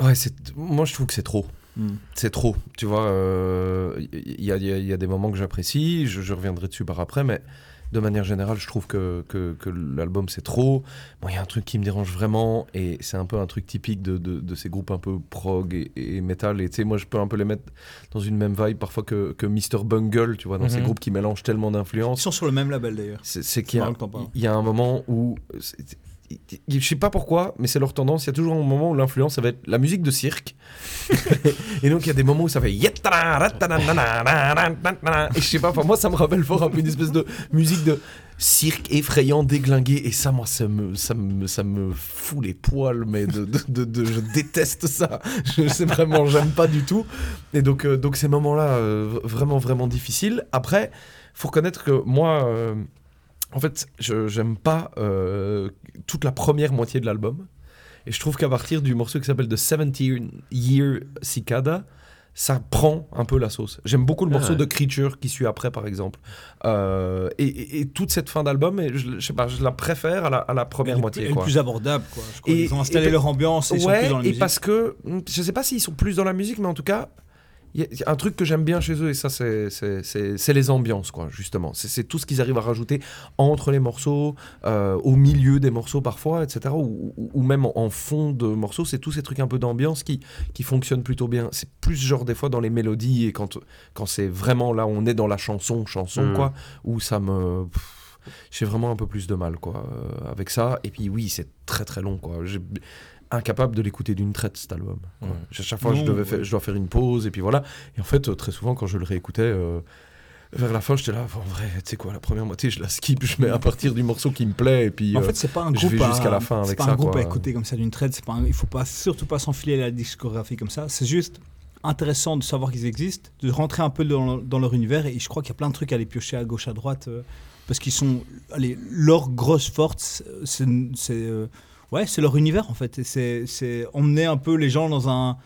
Ouais, c'est... moi je trouve que c'est trop. Hmm. C'est trop. Tu vois, euh, il y, a, il y a- il y a des moments que j'apprécie, je, je reviendrai dessus par après, mais de manière générale, je trouve que, que, que l'album c'est trop. Bon, il y a un truc qui me dérange vraiment, et c'est un peu un truc typique de, de, de ces groupes un peu prog et, et metal. Et tu sais, moi je peux un peu les mettre dans une même vibe parfois que, que Mr. Bungle, tu vois, dans ces Mhm. groupes qui mélangent tellement Ils d'influences. sont sur le même label d'ailleurs. C'est qu'il y, a- y un moment où. Je sais pas pourquoi, mais c'est leur tendance. Il y a toujours un moment où l'influence, ça va être la musique de cirque. et donc, il y a des moments où ça fait. Et je sais pas, moi, ça me rappelle fort un peu une espèce de musique de cirque effrayant, déglingué. Et ça, moi, ça me, ça me, ça me fout les poils, mais de, je déteste ça. Je sais vraiment, j'aime pas du tout. Et donc, euh, donc ces moments-là, euh, vraiment, vraiment difficiles. Après, faut reconnaître que moi. euh, en fait, je j'aime pas toute la première moitié de l'album. Et je trouve qu'à partir du morceau qui s'appelle The 17 Year Cicada, ça prend un peu la sauce. J'aime beaucoup le Ah morceau ouais. de Creature qui suit après, par exemple. Euh, et, et- et toute cette fin d'album, je, je sais pas, je la préfère à la, à la première Elle moitié. elle est plus abordable, quoi. Je crois. Et- ils ont installé leur ambiance sont ouais, plus dans la et parce que, je sais pas s'ils sont plus dans la musique, mais en tout cas, y a- il y a un truc que j'aime bien chez eux, et ça, c'est- les ambiances, quoi, justement. C'est tout ce qu'ils arrivent à rajouter entre les morceaux, euh, au milieu des morceaux parfois, etc., ou, ou- ou même en, en fond de morceaux. C'est tous ces trucs un peu d'ambiance qui, qui fonctionnent plutôt bien. C'est plus genre des fois dans les mélodies, et quand, quand c'est vraiment là, on est dans la chanson, chanson, Mm. quoi, où ça me. J'ai vraiment un peu plus de mal, quoi, euh, avec ça. Et puis, oui, c'est très très long, quoi. Incapable de l'écouter d'une traite cet album. quoi. Ouais. À chaque fois, je, devais ouais. faire- je dois faire une pause et puis voilà. Et en fait, euh, très souvent, quand je le réécoutais, euh, vers la fin, j'étais là, en vrai, tu sais quoi, la première moitié, je la skip, je mets à partir du morceau qui me plaît et puis. En euh, fait, c'est pas un je groupe vais à- jusqu'à la fin c'est avec pas ça, un groupe quoi. à écouter comme ça d'une traite. C'est pas un- il faut pas surtout pas s'enfiler la discographie comme ça. C'est juste intéressant de savoir qu'ils existent, de rentrer un peu dans, dans leur univers. Et je crois qu'il y a plein de trucs à aller piocher à gauche, à droite, euh, parce qu'ils sont, allez, leur grosse force, c'est, c'est, euh, ouais, c'est leur univers en fait. C'est, emmener un peu les gens dans un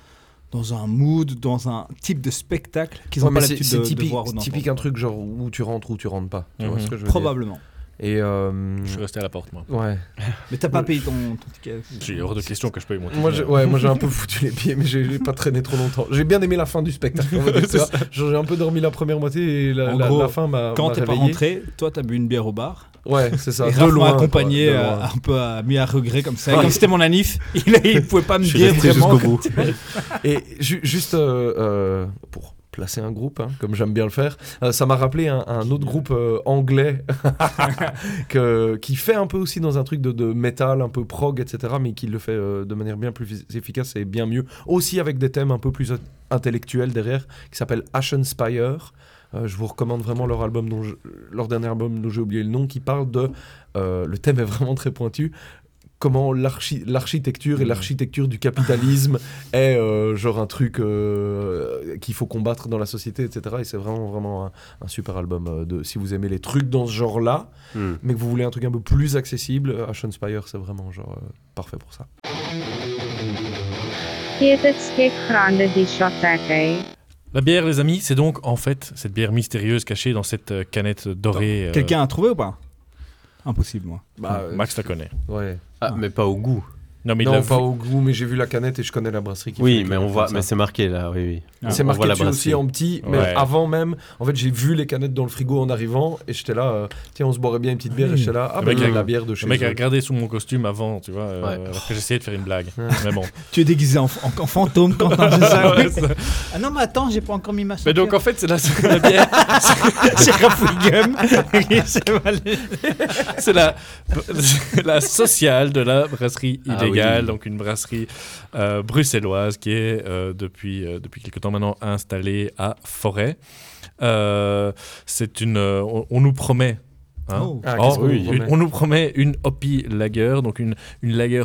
dans un mood, dans un type de spectacle qu'ils n'ont pas l'habitude de, voir c'est typique un truc genre où tu rentres ou tu rentres pas. Tu vois Mhm. ce que je veux dire? Probablement. Et. euh, Je suis resté à la porte, moi. Ouais. Mais t'as pas payé ton, ton ticket. J'ai hors de question que je paye mon ticket. Moi, ouais, moi j'ai un peu foutu les pieds, mais j'ai pas traîné trop longtemps. J'ai bien aimé la fin du spectacle. J'ai un peu dormi la première moitié et la, gros, la fin m'a Quand t'es pas rentré, toi t'as bu une bière au bar. Ouais, c'est ça. Et de loin, quoi, accompagné euh, un peu à, mis à regret comme ça. Et Ouais. Comme c'était mon anif, il, il pouvait pas me Je suis dire vraiment. jusqu'au bout. Et ju- juste euh, euh, pour placer un groupe, hein, comme j'aime bien le faire. Euh, ça m'a rappelé un, autre groupe euh, anglais qui fait un peu aussi dans un truc de, de métal, un peu prog, etc., mais qui le fait euh, de manière bien plus efficace et bien mieux. Aussi avec des thèmes un peu plus intellectuels derrière, qui s'appelle Ashen Spire. Je vous recommande vraiment leur album, leur dernier album dont j'ai oublié le nom, qui parle de. le thème est vraiment très pointu. Comment l'archi- l'architecture et l'architecture du capitalisme est euh, genre un truc euh, qu'il faut combattre dans la société, etc. Et c'est vraiment vraiment un, un super album. euh, de, si vous aimez les trucs dans ce genre-là, Hmm. mais que vous voulez un truc un peu plus accessible, Ashen Spire, c'est vraiment genre euh, parfait pour ça. La bière, les amis, c'est donc en fait cette bière mystérieuse cachée dans cette canette dorée. euh, Quelqu'un a trouvé ou pas? Impossible, moi. Bah, Max la connaît. Ouais. Ah, mais pas au goût. Non, mais il non, pas vu. au goût, mais j'ai vu la canette et je connais la brasserie qui Oui, mais on voit, mais c'est marqué là, oui, oui. Ah. C'est On marqué dessus aussi en petit, mais Ouais. avant même, en fait, j'ai vu les canettes dans le frigo en arrivant et j'étais là, euh, tiens, on se boirait bien une petite bière et j'étais là, ah bah, mec il y a a- de la bière de chez Le mec a regardé sous mon costume avant, tu vois, euh, Ouais. alors que j'essayais de faire une blague. Ouais. Mais bon. Tu es déguisé en, en- en fantôme quand t'as ça. Ah non, mais attends, j'ai pas encore mis ma Mais donc en fait, c'est la, la bière, c'est Rafouigum. C'est la, c'est la sociale de la brasserie Ah oui. donc une brasserie euh, bruxelloise qui est euh, depuis, euh, depuis quelque temps maintenant installée à Forêt. Euh, c'est une, euh, on, on nous promet. hein. Oh. Ah, Oh, oui, nous promet une- on nous promet une Hoppy Lager, donc une, une lager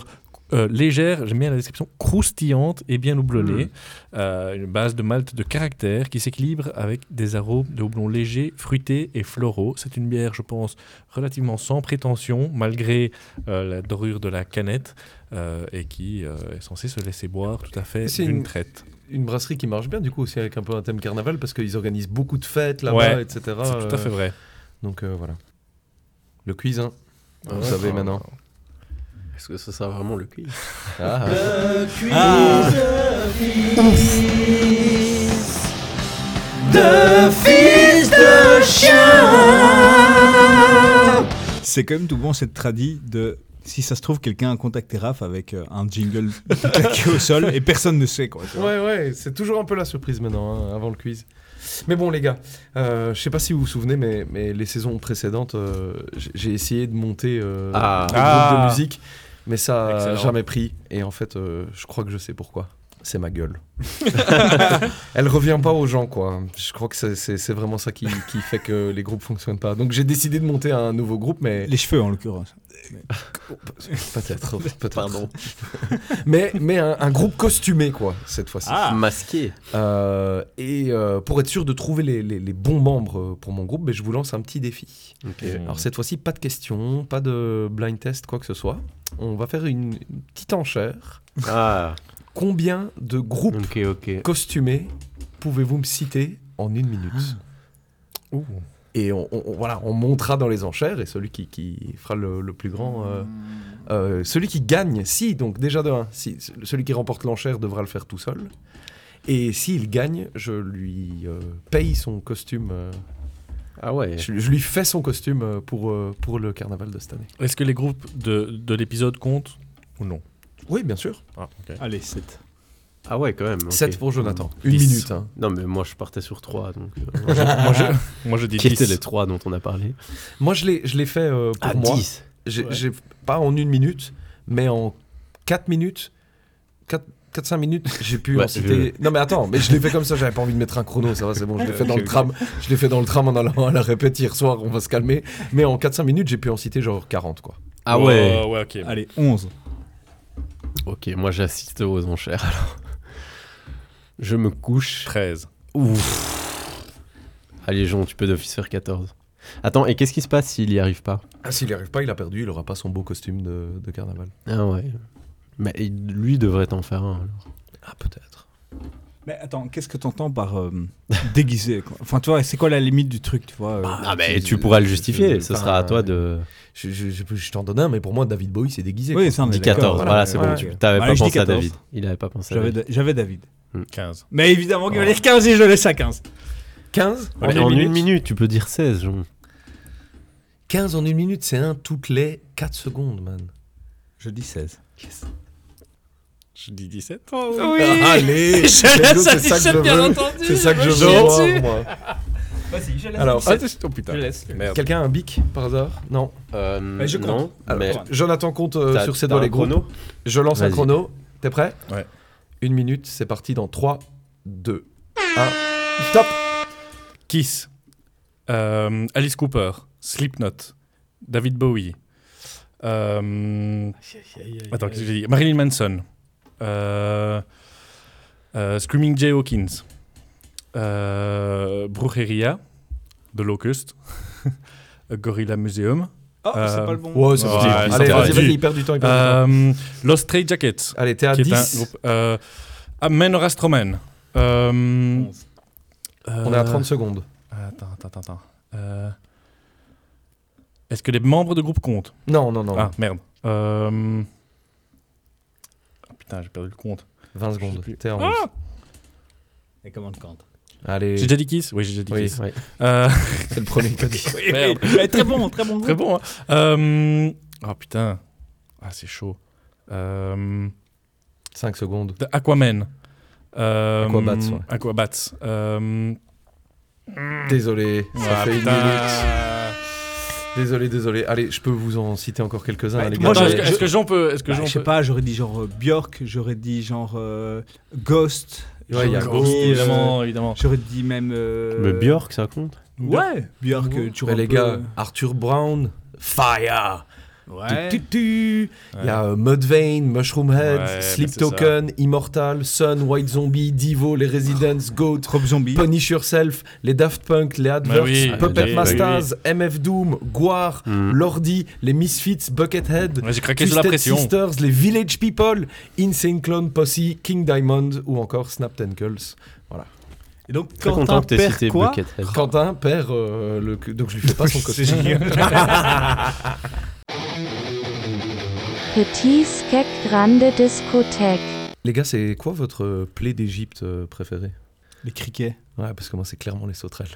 euh, légère, j'aime bien la description, croustillante et bien houblonnée. Hmm. Euh, une base de malt de caractère qui s'équilibre avec des arômes de houblon légers, fruités et floraux. C'est une bière, je pense, relativement sans prétention, malgré euh, la dorure de la canette, euh, et qui euh, est censée se laisser boire tout à fait C'est d'une une- traite. Une brasserie qui marche bien, du coup, aussi avec un peu un thème carnaval parce qu'ils organisent beaucoup de fêtes là-bas, Ouais, etc. C'est tout à fait vrai. Donc euh, voilà. Le quiz, hein. Vous Ouais. savez maintenant. Est-ce que ce sera vraiment le quiz Ah. Ah. C'est quand même tout bon cette tradie de si ça se trouve quelqu'un a contacté Raph avec euh, un jingle claqué au sol et personne ne sait quoi. Ouais, ouais, c'est toujours un peu la surprise maintenant, hein, avant le quiz. Mais bon, les gars, euh, je sais pas si vous vous souvenez, mais, mais les saisons précédentes, euh, j'ai- j'ai essayé de monter euh, Ah. un groupe Ah. de musique, mais ça a Excellent. jamais pris. Et en fait, euh, je crois que je sais pourquoi. C'est ma gueule. Elle revient pas aux gens, quoi. Je crois que c'est- vraiment ça qui, qui fait que les groupes fonctionnent pas. Donc j'ai décidé de monter un nouveau groupe, mais Les cheveux en l'occurrence. peut-être, peut-être. Pardon. mais mais un, un groupe costumé, quoi, cette fois-ci. Masqué. Euh, et euh, pour être sûr de trouver les, les- les bons membres euh, pour mon groupe, ben, je vous lance un petit défi. Alors cette fois-ci, pas de questions, pas de blind test, quoi que ce soit. On va faire une, une petite enchère. Ah, Combien de groupes costumés pouvez-vous me citer en une minute Et on, on- on- voilà, on montera dans les enchères et celui qui, qui fera le, le plus grand, euh, euh, celui qui gagne, si donc déjà de un, si, celui qui remporte l'enchère devra le faire tout seul. Et s'il gagne, je lui euh, paye son costume. Ah ouais. je, je lui fais son costume euh, pour, euh, pour le carnaval de cette année. Est-ce que les groupes de, de l'épisode comptent ou non? Oui, bien sûr. Ah, ok. Allez, 7. Ah ouais, quand même. ok. 7 pour Jonathan. Une Dix. minute. hein. Non, mais moi je partais sur 3. Donc, euh, moi, je, moi, je dis qui étaient 10. les 3 dont on a parlé? Moi, je l'ai je l'ai fait euh, pour Ah, moi. 10. J'ai Ouais. pas en une minute, mais en 4 minutes, 4-5 minutes, j'ai pu Ouais, en citer. Non, mais attends, mais je l'ai fait comme ça, j'avais pas envie de mettre un chrono, ça va, c'est bon, je l'ai fait dans le tram. Je l'ai fait dans le tram en allant à la répète hier soir, on va se calmer. Mais en 4-5 minutes, j'ai pu en citer genre 40, quoi. Ah Oh, ouais. ouais, ok. Allez, 11. Ok, moi j'assiste aux enchères alors. Je me couche. 13. Allez, Jean, tu peux d'office faire 14. Attends, et qu'est-ce qui se passe s'il y arrive pas? Ah, s'il n'y arrive pas, il a perdu, il aura pas son beau costume de, de carnaval. Ah ouais. Mais il- lui devrait en faire un alors. Ah, peut-être. Mais attends, qu'est-ce que t'entends par euh, déguisé quoi? Enfin, tu vois, c'est quoi la limite du truc, tu vois euh, Ah, mais tu pourras le justifier, ce sera à toi de. Je, je, je, je t'en donne un, mais pour moi, David Bowie, c'est déguisé. Oui, ça, on est Dis d'accord, 14, voilà, c'est ouais, bon. ouais. Tu t'avais pas pensé à 14. David. Il avait pas pensé à J'avais David. Da- J'avais David. 15. Mais évidemment qu'il va dire 15 et je laisse à 15. 15 Ouais, en une minute, tu peux dire 16, Jean. 15 en une minute, c'est un toutes les 4 secondes, man. Je dis 16. Je dis 17. Allez, Je laisse à c'est ça que 17, je bien veux. entendu, C'est ça que je veux voir, moi. Vas-y, je laisse. Alors, Ah, oh putain. Je laisse. Merde. quelqu'un a un bic par hasard? Non. Euh, Mais je compte. non, Alors, mais Jonathan compte euh, sur ses doigts les groupes. chrono? Je lance un chrono. T'es prêt? Ouais. Une minute, c'est parti dans 3, 2, 1. Top Kiss. Euh, Alice Cooper. Slipknot. David Bowie. Euh, attends, qu'est-ce que j'ai dit? Marilyn Manson. Euh, euh, Screaming Jay Hawkins. Euh, Brujeria. The Locust. Gorilla Museum. Oh, c'est Euh, pas le bon. Ouais, c'est Ouais, c'est Allez, vas-y, vas-y, il perd du temps. Il perd du temps. Euh, Lost Stray Jackets. Allez, t'es à qui est un 10. groupe. Euh, ah, Men or Astromen. Euh, On est à 30 secondes. Attends, attends, attends. Euh, Est-ce que les membres de groupe comptent? Non, non, non. Ah, merde. Euh... putain, j'ai perdu le compte. 20 Je sais secondes. plus. T'es en Ah 11. Et comment on compte? Allez. J'ai déjà dit Kiss? Oui, j'ai déjà dit Oui, Kiss. ouais. Euh, c'est le premier que dit. Merde. Très bon, très bon. Très bon. hein. Euh... Oh putain. Ah, c'est chaud. Euh... 5 secondes. The Aquaman. Euh... Aquabats, ouais. Aquabats. Euh... Désolé, ça ah, fait une putain. minute. Désolé, désolé. Allez, je peux vous en citer encore quelques-uns, Ouais, les gars. Est-ce que- est-ce que Jean peut... Est-ce que Bah, Jean je sais peut- pas, j'aurais dit genre euh, Björk, j'aurais dit genre euh, Ghost. Ouais, il y a j'aurais Ghost, dit, euh, évidemment, évidemment. J'aurais dit même. euh, Mais Björk, ça compte Ouais, Björk, euh, tu Mais les gars, Arthur Brown, Fire. Ouais. Tu, tu, tu. Il y a euh, Mudvayne, Mushroom Head, Ouais, Sleep ça. Token, Immortal, Sun, White Zombie, Divo, les Residents, Goat, Rob Zombie. Punish Yourself, les Daft Punk, les Adverts, oui, Puppet oui, Masters, MF Doom, Guar, Hmm. Lordi, les Misfits, Buckethead, Ouais, J'ai craqué sous la Twisted pression. Sisters, les Village People, Insane Clone Posse, King Diamond ou encore Snap Tenkles. Et donc, Très Quentin content que t'aies perd cité quoi Buckethead. Quentin perd euh, le. Donc je lui fais pas son costume. Petit Skek Grande Discothèque. Les gars, c'est quoi votre plaie d'Égypte euh, préférée Les criquets. Ouais, parce que moi, c'est clairement les sauterelles.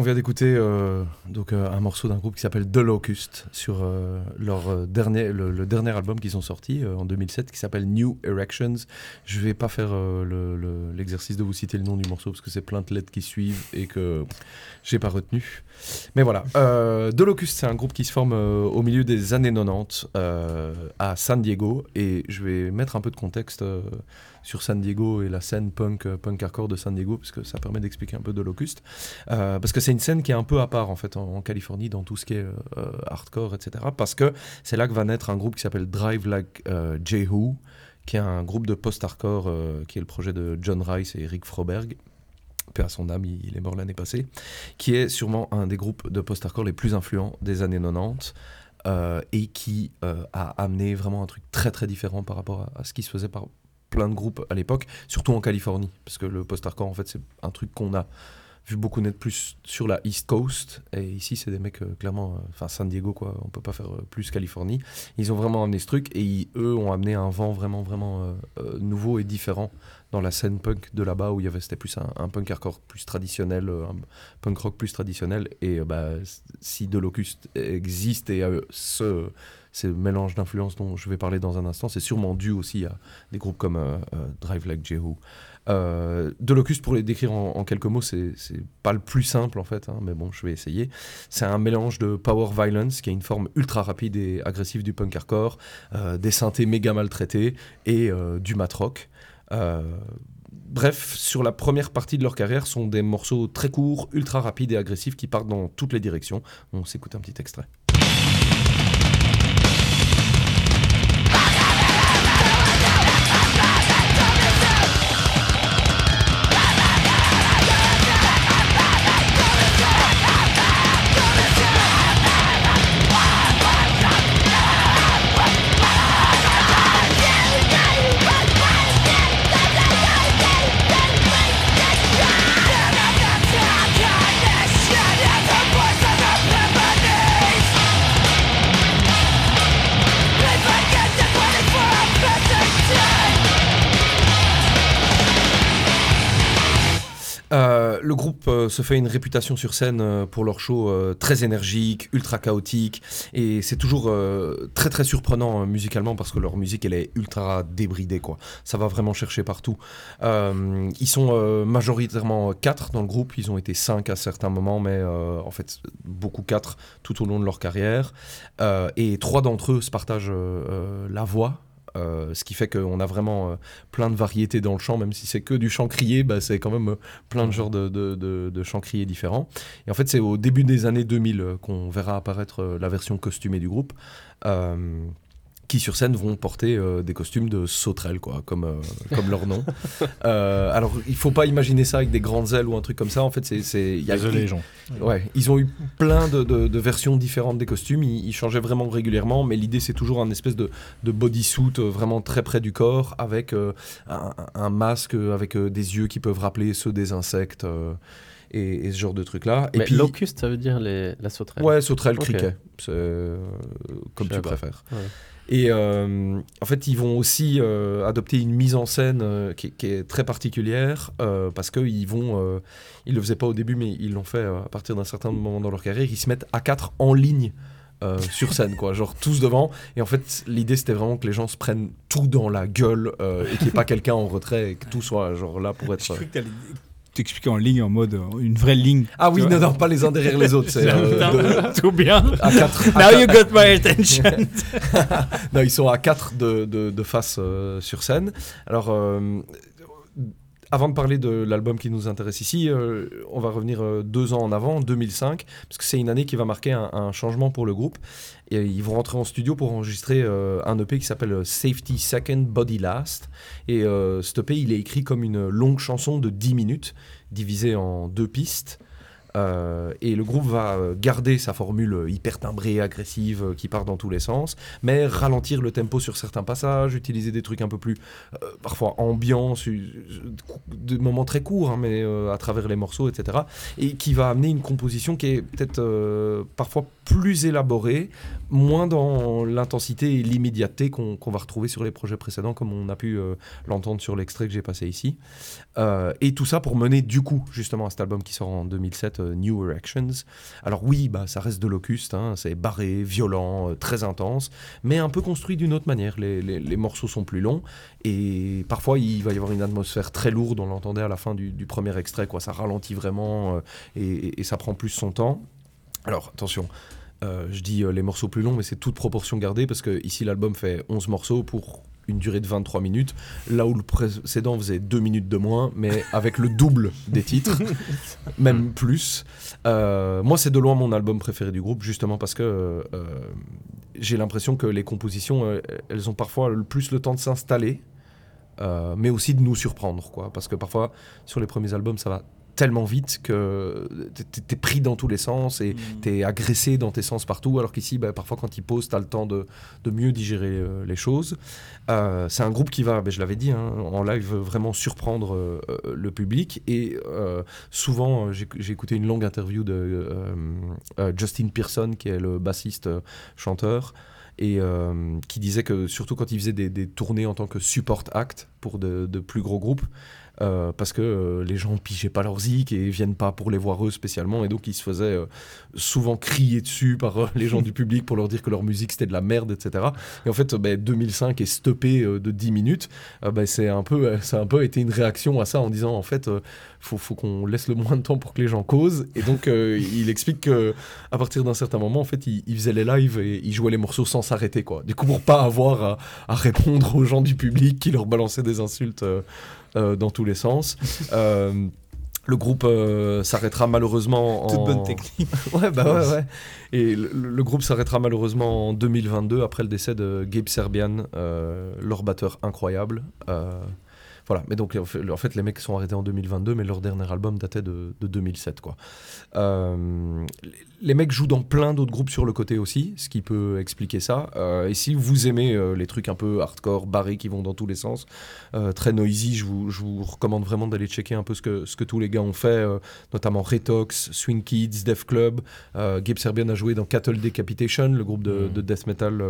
On vient d'écouter euh, donc euh, un morceau d'un groupe qui s'appelle The Locust sur euh, leur dernier le, dernier album qu'ils ont sorti en 2007 qui s'appelle New Erections. Je vais pas faire le- le- l'exercice de vous citer le nom du morceau parce que c'est plein de lettres qui suivent et que j'ai pas retenu. Mais voilà, The Locust c'est un groupe qui se forme au milieu des années 90 euh, à San Diego et je vais mettre un peu de contexte sur San Diego et la scène punk euh, punk hardcore de San Diego parce que ça permet d'expliquer un peu The Locust. Euh, parce que c'est une scène qui est un peu à part en fait en, Californie dans tout ce qui est euh, hardcore, etc. Parce que c'est là que va naître un groupe qui s'appelle Drive Like euh, Jehu, qui est un groupe de post-hardcore qui est le projet de John Rice et Eric Froberg. Paix à son âme, il, est mort l'année passée. Qui est sûrement un des groupes de post-hardcore les plus influents des années 90. euh, et qui a amené vraiment un truc très très différent par rapport à ce qui se faisait par plein de groupes à l'époque, surtout en Californie, parce que le post-hardcore en fait c'est un truc qu'on a vu beaucoup d'être plus sur la East Coast. Et ici, c'est des mecs, euh, clairement, euh, enfin San Diego, quoi, on peut pas faire euh, plus Californie. Ils ont vraiment amené ce truc et ils- eux ont amené un vent vraiment, vraiment nouveau et différent dans la scène punk de là-bas où il y avait, c'était plus un, un punk hardcore plus traditionnel, un punk rock plus traditionnel. Et bah, si De Locust existe et euh, ce, ce mélange d'influences dont je vais parler dans un instant, c'est sûrement dû aussi à des groupes comme euh, euh, Drive Like Jehu. Euh, de Locust, pour les décrire en, quelques mots, c'est pas le plus simple en fait, hein, mais bon, je vais essayer. C'est un mélange de power violence, qui est une forme ultra rapide et agressive du punk hardcore, des synthés méga maltraités et du mat rock. Euh, bref, sur la première partie de leur carrière, sont des morceaux très courts, ultra rapides et agressifs qui partent dans toutes les directions. On s'écoute un petit extrait. Se fait une réputation sur scène euh, pour leurs shows euh, très énergiques, ultra chaotiques, et c'est toujours euh, très très surprenant musicalement parce que leur musique elle est ultra débridée quoi. Ça va vraiment chercher partout. Ils sont majoritairement 4 dans le groupe, ils ont été 5 à certains moments, mais en fait beaucoup 4 tout au long de leur carrière, et trois d'entre eux se partagent la voix. Euh, ce qui fait qu'on a vraiment euh, plein de variétés dans le chant, même si c'est que du chant crié, bah, c'est quand même euh, plein de genres de, de, de- de chants criés différents. Et en fait, c'est au début des années 2000 euh, qu'on verra apparaître la version costumée du groupe, qui sur scène vont porter euh, des costumes de sauterelles, quoi, comme, euh, comme leur nom. Euh, alors, il faut pas imaginer ça avec des grandes ailes ou un truc comme ça. En fait, c'est, c'est il y a- Désolé, Jean. Ouais, ils ont eu plein de, de- de versions différentes des costumes. Ils, ils changeaient vraiment régulièrement, mais l'idée c'est toujours un espèce de, de bodysuit euh, vraiment très près du corps, avec euh, un, un masque avec euh, des yeux qui peuvent rappeler ceux des insectes euh, et, et ce genre de trucs là. Et Mais puis locust, ça veut dire les, la sauterelle. Ouais, sauterelle, Ok. criquet, c'est euh, comme tu préfères. Ouais. Et euh, en fait, ils vont aussi euh, adopter une mise en scène euh, qui, qui est très particulière parce qu'ils vont, ils le faisaient pas au début, mais ils l'ont fait à partir d'un certain moment dans leur carrière. Ils se mettent à quatre en ligne. euh, sur scène quoi genre tous devant et en fait l'idée c'était vraiment que les gens se prennent tout dans la gueule euh, et qu'il n'y ait pas quelqu'un en retrait et que tout soit genre là pour être que t'expliquer en ligne, en mode euh, une vraie ligne. ah oui non non pas les uns derrière les autres c'est euh, de- Tout bien. à quatre à Now quatre- you got my attention. non, ils sont à 4 de, de, de face euh, sur scène. Alors, euh, avant de parler de l'album qui nous intéresse ici, euh, on va revenir euh, deux ans en avant, 2005, parce que c'est une année qui va marquer un, changement pour le groupe. Et euh, ils vont rentrer en studio pour enregistrer un EP qui s'appelle Safety Second, Body Last. Et cet EP, il est écrit comme une longue chanson de 10 minutes, divisée en deux pistes. Euh, et le groupe va euh, garder sa formule hyper timbrée, agressive, euh, qui part dans tous les sens, mais ralentir le tempo sur certains passages, utiliser des trucs un peu plus, parfois ambiants, de moments très courts, hein, mais à travers les morceaux, etc. Et qui va amener une composition qui est peut-être parfois plus élaborée, moins dans l'intensité et l'immédiateté qu'on va retrouver sur les projets précédents, comme on a pu euh, l'entendre sur l'extrait que j'ai passé ici. Euh, et tout ça pour mener du coup justement à cet album qui sort en 2007, euh, New Erections. Alors oui, bah, ça reste de Locust, hein, c'est barré, violent, euh, très intense, mais un peu construit d'une autre manière. Les, morceaux sont plus longs et parfois il va y avoir une atmosphère très lourde, on l'entendait à la fin du, premier extrait, quoi. ça ralentit vraiment et ça prend plus son temps. Alors attention, euh, je dis euh, les morceaux plus longs, mais c'est toute proportion gardée parce que ici l'album fait 11 morceaux pour une durée de 23 minutes, là où le précédent faisait 2 minutes de moins, mais avec le double des titres, même plus. Euh, moi, c'est de loin mon album préféré du groupe, justement parce que j'ai l'impression que les compositions, elles ont parfois le plus le temps de s'installer, mais aussi de nous surprendre, quoi. Parce que parfois, sur les premiers albums, ça va tellement vite que t'es- pris dans tous les sens et Mm. t'es agressé dans tes sens partout. Alors qu'ici, bah, parfois, quand ils posent, t'as le temps de, de mieux digérer euh, les choses. Euh, c'est un groupe qui va, ben, je l'avais dit, hein, en live vraiment surprendre euh, le public. Et souvent, j'ai écouté une longue interview de Justin Pearson, qui est le bassiste chanteur. Et euh, qui disait que surtout quand il faisait des, des tournées en tant que support act pour de, de plus gros groupes, euh, parce que euh, les gens pigeaient pas leur zik et viennent pas pour les voir eux spécialement, et donc ils se faisaient euh, souvent crier dessus par euh, les gens du public pour leur dire que leur musique c'était de la merde, etc. Et en fait, euh, ben, 2005 est stoppé euh, de 10 minutes. Ben, c'est un peu, ça a un peu été une réaction à ça en disant en fait, faut, faut qu'on laisse le moins de temps pour que les gens causent. Et donc, il explique que à partir d'un certain moment, en fait, il, il faisait les lives et il jouait les morceaux sans s'arrêter, quoi. Du coup, pour pas avoir à, à répondre aux gens du public qui leur balançaient des insultes dans tous les sens. Euh, le groupe euh, s'arrêtera malheureusement en... Toute bonne technique. Ouais, bah ouais, ouais. Et le, le groupe s'arrêtera malheureusement en 2022 après le décès de Gabe Serbian, euh, leur batteur incroyable. Euh, voilà, mais donc en fait, les mecs sont arrêtés en 2022, mais leur dernier album datait de, de 2007, quoi. Euh, les- mecs jouent dans plein d'autres groupes sur le côté aussi, ce qui peut expliquer ça. Euh, et si vous aimez euh, les trucs un peu hardcore, barrés, qui vont dans tous les sens, très noisy, je vous, je vous recommande vraiment d'aller checker un peu ce que, ce que tous les gars ont fait, notamment Retox, Swing Kids, Def Club. Gabe Serbian a joué dans Cattle Decapitation, le groupe de, de death metal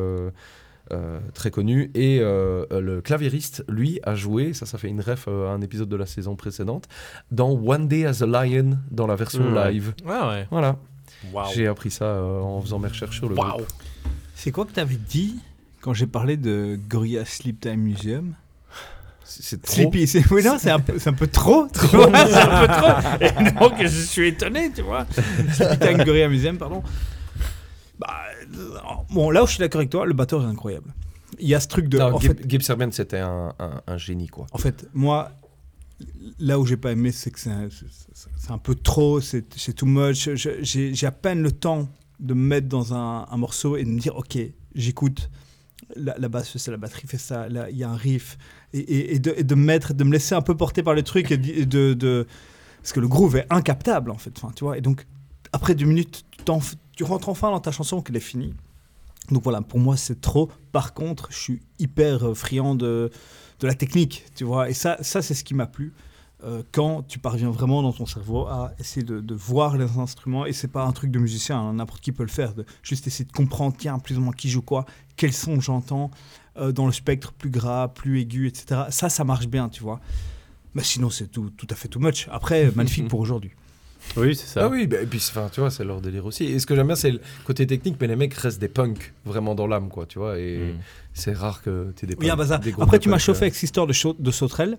euh, euh, très connu. Et euh, euh, le claviériste, lui, a joué, ça, ça fait une ref euh, à un épisode de la saison précédente, dans One Day as a Lion, dans la version Mm. live. Ah ouais. Voilà. J'ai appris ça euh, en faisant mes recherches sur le groupe. C'est quoi que t'avais dit quand j'ai parlé de Gorilla Sleep Time Museum? C'est c'est trop. Sleepy, c'est oui, non, c'est un, peu- c'est un peu trop. tu Trop. c'est un peu trop. Et donc, je suis étonné, tu vois. Sleepy Time Gorilla Museum, pardon. Bah, euh, bon, là où je suis d'accord avec toi, le batteur est incroyable. Il y a ce truc de. Non, en, Gabe, fait, Gabe Serbian, c'était un, un- un génie, quoi. en fait, moi, là où j'ai pas aimé, c'est que c'est un, peu trop, c'est too much. J'ai à peine le temps de me mettre dans un, morceau et de me dire, ok, j'écoute. La, la basse fait ça, la batterie fait ça, là il y a un riff, et, et- et de, et de me mettre, de me laisser un peu porter par le truc, et de, parce que le groove est incaptable en fait, enfin, tu vois, et donc après deux minutes, tu, t'en- tu rentres enfin dans ta chanson qu'elle est finie. Donc voilà, pour moi c'est trop. Par contre, je suis hyper euh, friand de, de la technique, tu vois, et ça, ça c'est ce qui m'a plu. euh, quand tu parviens vraiment dans ton cerveau à essayer de, de voir les instruments, et c'est pas un truc de musicien, hein, n'importe qui peut le faire, de juste essayer de comprendre, tiens, plus ou moins qui joue quoi, quels sons j'entends euh, dans le spectre plus gras, plus aigu, etc. Ça, ça marche bien, tu vois. Mais sinon, c'est tout, tout à fait too much. Après, magnifique pour aujourd'hui. Oui, c'est ça. Ah oui, bah, et puis enfin, tu vois, c'est leur délire aussi. Et ce que j'aime bien, c'est le côté technique, mais les mecs restent des punks vraiment dans l'âme, quoi, tu vois. Et Mm. c'est rare que tu aies des Oui, un punks- bazar. des groupes Après, tu m'as punks, chauffé euh. avec cette histoire de, de sauterelles.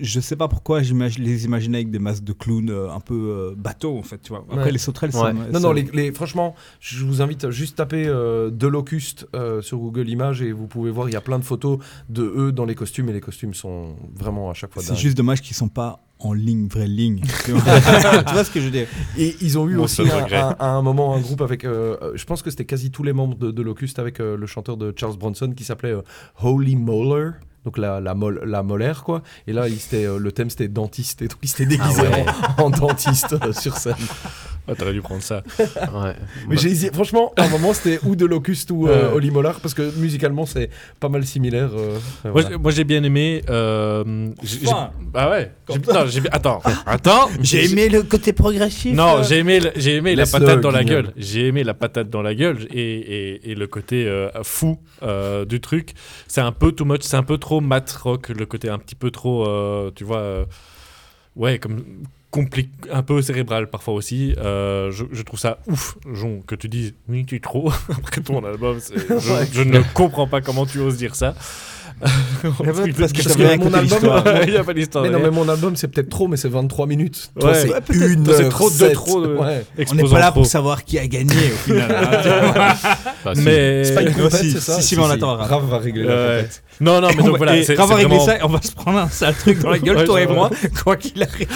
Je sais pas pourquoi j'imagine les imaginer avec des masques de clowns euh, un peu euh, bateaux, en fait, tu vois. Après, Ouais. les sauterelles, Ouais. Non, non, me- les, les- franchement, je vous invite à juste taper euh, de locustes euh, sur Google Images et vous pouvez voir, il y a plein de photos de eux dans les costumes et les costumes sont vraiment à chaque fois C'est juste dommage qu'ils sont pas en ligne, vraie ligne. tu vois ce que je veux dire? Et ils ont eu Mon aussi un- un- à un moment un groupe avec, euh, je pense que c'était quasi tous les membres de, de Locust avec euh, le chanteur de Charles Bronson qui s'appelait euh, Holy Molar. Donc la, la, mol- la molaire quoi. Et là il euh, le thème c'était dentiste et donc il s'était déguisé Ah ouais. en, en dentiste euh, sur scène. Ah, T'aurais dû prendre ça. Ouais. Mais j'ai hésité- franchement à un moment c'était ou de Locust ou euh. Holy Molar parce que musicalement c'est pas mal similaire. euh, Moi, voilà. j'ai- moi, j'ai bien aimé. euh, j'ai- j'ai- Enfin. Ah ouais. J'ai- non, j'ai bien- Attends, attends. J'ai aimé le côté progressif. Non, euh. j'ai aimé, le- j'ai aimé la Laisse-le, patate dans la Guignol. gueule. J'ai aimé la patate dans la gueule et, et, et le côté euh, fou euh, du truc. C'est un peu too much, c'est un peu trop mat rock, le côté un petit peu trop, euh, tu vois, euh, ouais, comme un peu cérébral parfois aussi. Euh, je, je trouve ça ouf, Jon, que tu dises oui, tu es trop après ton album. je ne comprends pas comment tu oses dire ça. parce que Parce que mon album-. Il n'y a pas d'histoire. Mais non, mais mon album c'est peut-être trop, mais c'est 23 minutes. Toi, c'est une c'est trop de trop de- Ouais. On n'est pas là trop. pour savoir qui a gagné au final. hein. Bah, si. Mais C'est pas une compète, ça si, si, mais on attend Raph. Va régler la non, non, mais On donc va- voilà. Raph va régler ça et on va se prendre un sale truc dans la gueule, toi et moi, quoi qu'il arrive.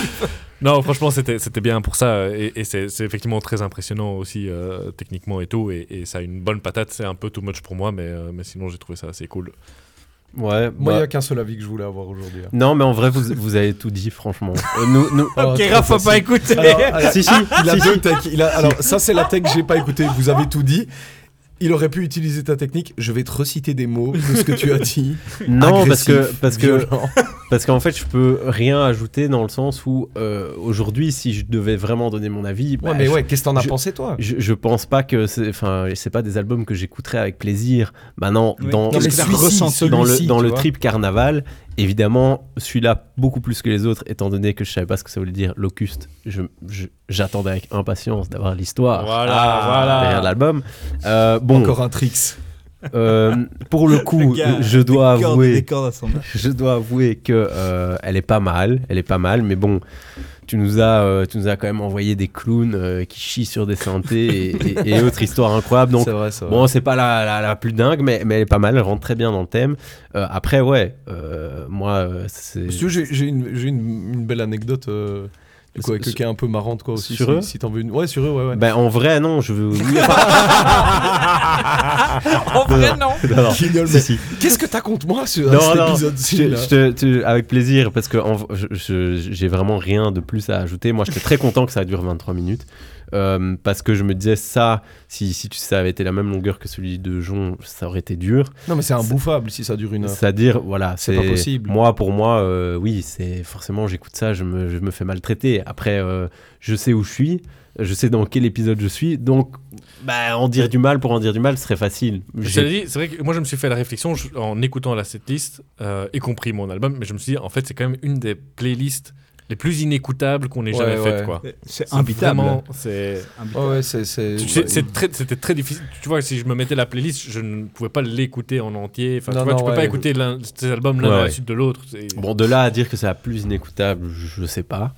Non, franchement, c'était c'était bien pour ça. Et, et c'est c'est effectivement très impressionnant aussi, euh, techniquement et tout. Et, et ça a une bonne patate. C'est un peu too much pour moi, mais, euh, mais sinon, j'ai trouvé ça assez cool. Ouais. Moi, il n'y bah- a qu'un seul avis que je voulais avoir aujourd'hui. hein. Non, mais en vrai, vous, vous avez tout dit, franchement. Euh, nous, nous... Oh, Ok, trop Raph, faut pas écouter. Alors, alors, Si, si, il a si, deux si. techs. Il a- alors, ça, c'est la tech que j'ai pas écouté. Vous avez tout dit. Il aurait pu utiliser ta technique. Je vais te reciter des mots de ce que tu as dit. Non, parce que, parce que, parce qu'en fait, je peux rien ajouter dans le sens où euh, aujourd'hui, si je devais vraiment donner mon avis, Ouais, bah, mais je- ouais, qu'est-ce que t'en as pensé, toi? Je, je pense pas que c'est, enfin, c'est pas des albums que j'écouterais avec plaisir. Maintenant, Oui. dans, Non, c'est celui-ci, dans le, celui-ci, dans le trip carnaval, évidemment, celui-là beaucoup plus que les autres, étant donné que je savais pas ce que ça voulait dire locuste. Je, je- j'attendais avec impatience d'avoir l'histoire Voilà, voilà. derrière l'album. Euh, bon, Encore un tricks. euh, pour le coup, Le gars, je dois cordes, avouer, je dois avouer que euh, elle est pas mal, elle est pas mal, mais bon, tu nous as, euh, tu nous as quand même envoyé des clowns euh, qui chient sur des synthés et, et- et autres histoires incroyables. Donc c'est vrai, c'est vrai. bon, c'est pas la, la, la plus dingue, mais, mais elle est pas mal, elle rentre très bien dans le thème. Euh, après, ouais, euh, moi, euh, c'est j'ai j'ai une, j'ai une, une belle anecdote euh, du coup, avec Sur- qui est un peu marrante quoi aussi. sur si, eux si t'en veux une. Ouais, sur eux, ouais, ouais. Ben, en vrai, non, je veux. oui, En vrai, non. non, non. Si, si. Qu'est-ce que t'as contre moi sur Non, cet non, épisode-ci je- là je te- tu- avec plaisir, parce que en- je- je- j'ai vraiment rien de plus à ajouter. Moi, j'étais très content que ça dure 23 minutes. Euh, parce que je me disais, ça, si, si tu- ça avait été la même longueur que celui de Jon, ça aurait été dur. Non, mais c'est imbouffable si ça dure une heure. C'est-à-dire, voilà, C'est pas possible. Moi, pour moi, euh, oui, c'est forcément, j'écoute ça, je me, je me fais maltraiter. Après, euh, je sais où je suis, je sais dans quel épisode je suis, donc, bah, en dire du mal pour en dire du mal, ce serait facile. C'est vrai que moi je me suis fait la réflexion je- en écoutant la setlist, euh, y compris mon album, mais je me suis dit en fait c'est quand même une des playlists les plus inécoutables qu'on ait Ouais, jamais ouais. faites quoi. C'est imbitable. c'est très- c'était très difficile. Tu vois, si je me mettais la playlist, je ne pouvais pas l'écouter en entier. Enfin, Non, tu vois, non, tu peux ouais. pas écouter l'un- ces albums l'un Ouais, à la suite de l'autre. Bon, de là à dire que c'est la plus inécoutable, je sais pas.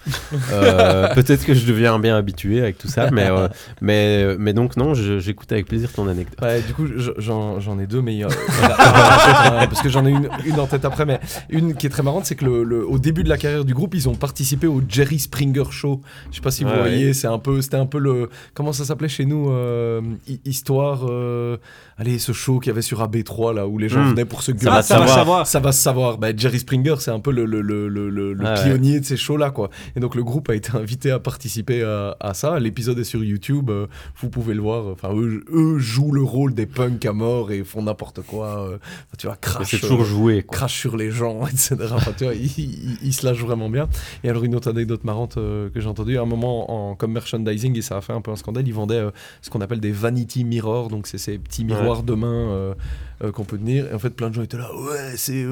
Euh, Peut-être que je deviens bien habitué avec tout ça, mais, euh, mais, mais donc, non, j'écoute avec plaisir ton anecdote. Ouais, du coup, je- j'en ai deux, mais voilà, parce que j'en ai une, une en tête après. Mais une qui est très marrante, c'est que le, le- au début de la carrière du groupe, ils ont participé au Jerry Springer Show. Je sais pas si vous Ouais, voyez, c'est un peu, c'était un peu le, comment ça s'appelait chez nous, euh, hi- histoire, euh, allez, ce show qu'il y avait sur AB3 là, où les gens Hmm. venaient pour se Ça gueuler. va ça va savoir. savoir. Ça va se savoir. Bah, Jerry Springer, c'est un peu le, le, le, le, le- le ouais. pionnier de ces shows-là, quoi. Et donc, le groupe a été invité à participer à, à ça. L'épisode est sur YouTube. euh, vous pouvez le voir. Enfin, eux, eux jouent le rôle des punks à mort et font n'importe quoi. tu vois, crash. C'est toujours joué, quoi. crache sur les gens, etc. Enfin, tu vois, ils, ils- ils se lâchent vraiment bien. Et alors, une autre anecdote marrante euh, que j'ai entendue, à un moment, en, comme merchandising, et ça a fait un peu un scandale, ils vendaient euh, ce qu'on appelle des vanity mirrors, donc c'est ces petits miroirs de main euh, qu'on peut tenir. Et en fait, plein de gens étaient là, ouais, c'est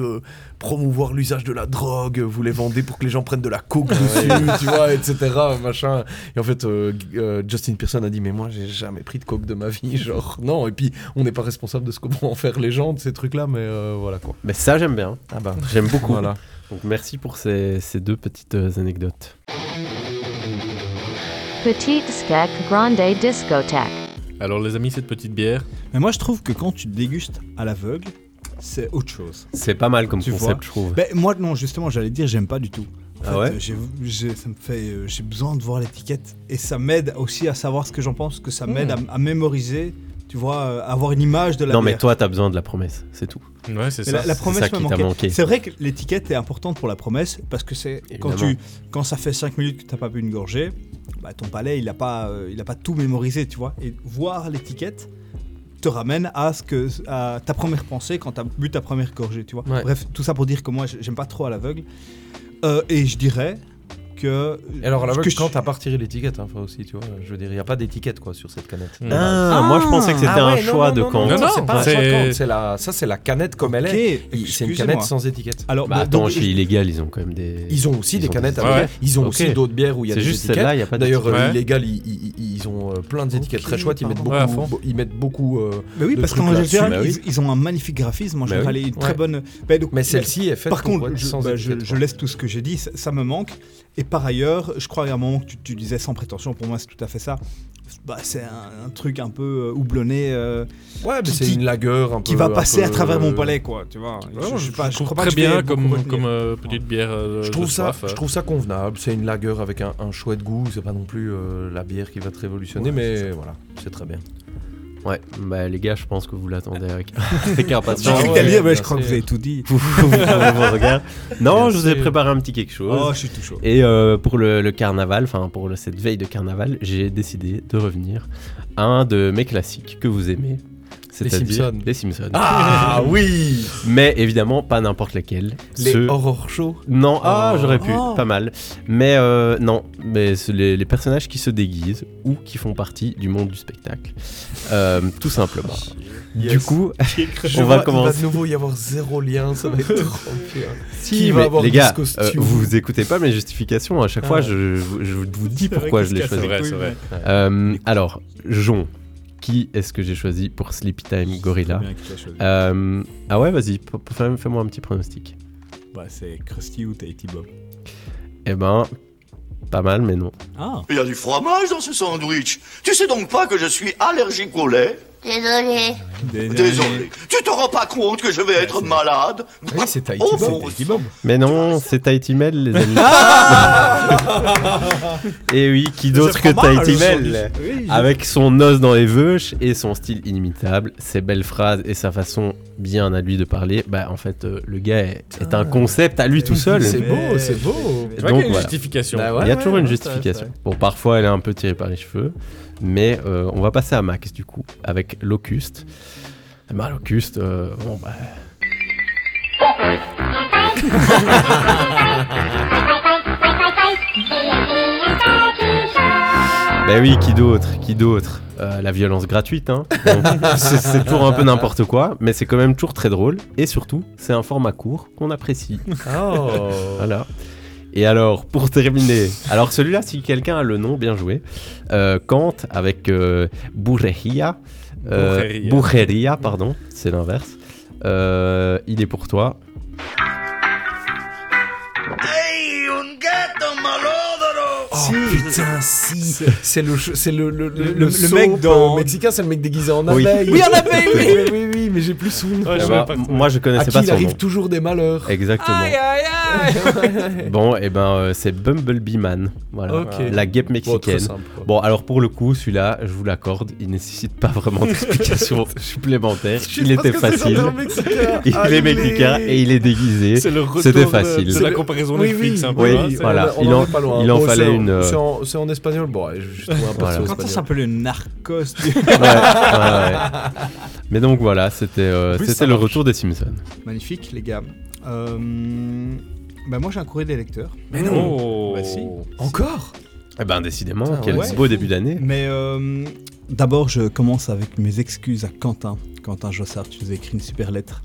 promouvoir l'usage de la drogue, vous les vendez pour que les gens prennent de la coke dessus, tu vois, etc. Machin. Et en fait, Justin Pearson a dit, mais moi, j'ai jamais pris de coke de ma vie, genre, non. Et puis, on n'est pas responsable de ce que vont en faire les gens, de ces trucs-là, mais voilà quoi. Mais ça, j'aime bien. Ah bah. J'aime beaucoup. Voilà. Donc, merci pour ces, ces deux petites euh, anecdotes. Petite skek grande discothèque. Alors les amis, cette petite bière, Mais moi, je trouve que quand tu dégustes à l'aveugle, c'est autre chose. C'est pas mal comme Tu concept, vois. je trouve. Ben, moi, non, justement, j'allais dire, j'aime pas du tout. En Ah fait, ouais j'ai, j'ai- ça me fait, euh, j'ai besoin de voir l'étiquette et ça m'aide aussi à savoir ce que j'en pense, que ça m'aide à, à mémoriser, tu vois, euh, avoir une image de la non, mais toi, t'as besoin de la promesse, c'est tout. ouais, c'est ça. la, promesse ça me qui t'a manquait. manqué. C'est vrai que l'étiquette est importante pour la promesse parce que c'est quand tu quand ça fait 5 minutes que tu n'as pas bu une gorgée, bah, ton palais il a pas euh, il a pas tout mémorisé, tu vois. Et voir l'étiquette te ramène à ce que à ta première pensée quand tu as bu ta première gorgée, tu vois. Ouais. Bref, tout ça pour dire que moi j'aime pas trop à l'aveugle. Euh, et je dirais que Et alors, à que je- quand t'as pas retiré l'étiquette, hein, enfin, aussi, tu vois, je veux dire, il n'y a pas d'étiquette quoi sur cette canette. Mm. Ah, moi, je pensais que c'était Ah un ouais, choix non, de non, quand. Non, non, c'est pas un c'est- choix de quand, c'est la, ça c'est la canette comme elle est. C'est une canette sans étiquette. Alors Bah bah, attends, donc, chez Illégal, ils ont quand même des. Ils ont aussi Ils des ont canettes des- avec Ouais. elle. Ils ont aussi d'autres bières où il y a C'est des juste étiquettes. celle-là, il n'y a pas de. D'ailleurs, euh. Illégal, ils, ont euh, plein d'étiquettes très chouettes. Ils mettent beaucoup, ils mettent beaucoup. euh, Bah oui, parce qu'en général, Bah ils, ont un magnifique graphisme. En général, une très bonne. Bah, Mais celle-ci est faite Par contre, je, laisse tout ce que j'ai dit, ça, ça me manque. Et par ailleurs, je crois qu'à un moment que tu, tu disais sans prétention, pour moi c'est tout à fait ça. Bah, c'est un, un truc un peu euh, houblonné euh, Ouais, mais c'est une lagueur un peu. qui va passer à travers mon euh, palais, quoi. Tu vois. ouais, je, pas- je je trouve crois pas très bien comme, euh, petite bière euh, Je de trouve, ça, soif, je trouve ça convenable. C'est une lagueur avec un, un chouette goût. C'est pas non plus euh, la bière qui va te révolutionner, Ouais, mais voilà, c'est très bien. Ouais, bah les gars, je pense que vous l'attendez avec, avec impatience. J'ai cru ouais, qu'à dire, mais je crois que vous avez tout dit. Vous- vous- vous- vous regardez. Non, Bien je vous ai préparé un petit quelque chose. Oh, je suis tout chaud. Et euh, pour le, le carnaval, enfin pour le- cette veille de carnaval, j'ai décidé de revenir à un de mes classiques que vous aimez. C'est-à-dire Simpsons. Les Simpsons. Ah oui Mais évidemment, pas n'importe lesquels. Les Ceux- horror shows. Non, ah, Oh. j'aurais pu, Oh. pas mal. Mais euh, non, mais c'est les, les personnages qui se déguisent ou qui font partie du monde du spectacle. Euh, tout simplement. Du coup, Je on vois- va commencer. Il va de nouveau y avoir zéro lien, ça va être trop pire. Si, Qui mais va avoir les des gars, euh, vous écoutez pas mes justifications. À chaque Ah. fois, je, je- je vous dis pourquoi je les C'est choisis. vrai, c'est vrai. Euh, alors, Jon, qui est-ce que j'ai choisi pour Sleepy Time Gorilla. Euh, Ah ouais, vas-y, fais-moi un petit pronostic. Bah, c'est Krusty ou Tahiti Bob. Eh ben, pas mal, mais non. Ah, Il y a du fromage dans ce sandwich. Tu sais donc pas que je suis allergique au lait? Désolé. Désolé. Tu te rends pas compte que je vais être malade Oui, c'est Tahiti Oh, Bob. bon. Tahiti Bob. Mais non, c'est Tahiti Mel, les amis. Et oui, qui d'autre que Tahiti. Mel Oui, Avec son os dans les veuches et son style inimitable, ses belles phrases et sa façon bien à lui de parler, bah en fait, euh, le gars est, est un concept à lui tout seul. C'est beau, c'est beau. Donc, qu'il y a une voilà. justification. Bah Il y a toujours ouais, une justification. Bon, parfois elle est un peu tirée par les cheveux, mais euh, on va passer à Max du coup, avec Locuste. Eh ben, Locuste, euh, bon bah. Ben oui, qui d'autre Qui d'autre? Euh, La violence gratuite, hein. C'est toujours un peu n'importe quoi, mais c'est quand même toujours très drôle. Et surtout, c'est un format court qu'on apprécie. Oh. Voilà. Et alors, pour terminer, alors celui-là, si quelqu'un a le nom, bien joué. Euh, Kant avec euh, Bourreria. Euh, Bourreria. Pardon, c'est l'inverse. Euh, il est pour toi. Hey, un gatto malodoro Oh putain, si C'est le, c'est le, le, le, le- le mec dans- euh, mexicain, c'est le mec déguisé en abeille. Oui, en abeille, oui. oui, oui, oui, mais j'ai plus son nom. Ouais, Eh je pas trop. moi, je À connaissais qui pas il son arrive nom. toujours des malheurs. Exactement. Aïe, aïe, aïe. Bon, et ben, euh, c'est Bumblebee Man. Voilà. La guêpe Bon, mexicaine. simple. Bon, alors pour le coup, celui-là, je vous l'accorde, il nécessite pas vraiment d'explication supplémentaire. Il était c'est facile. Il est mexicain et il est déguisé. C'est le retour C'était facile. de, C'est la comparaison Oui, Netflix oui, un peu. Oui, hein, c'est- voilà. On Il en il Bon, fallait c'est une, euh, C'est en, c'est en espagnol. Bon, ouais, je trouve un peu Voilà. ça Quand ça espagnol. s'appelle le narcos du- Ouais, ouais, ouais. Mais donc voilà, c'était euh, c'était le marche. retour des Simpsons. Magnifique, les gars. Euh, bah, moi, j'ai un courrier des lecteurs. Mais non. Oh. Bah, si. Encore Eh ben décidément, Putain, quel ouais. beau début d'année. Mais euh, d'abord, je commence avec mes excuses à Quentin. Quentin Jossard, tu nous as écrit une super lettre.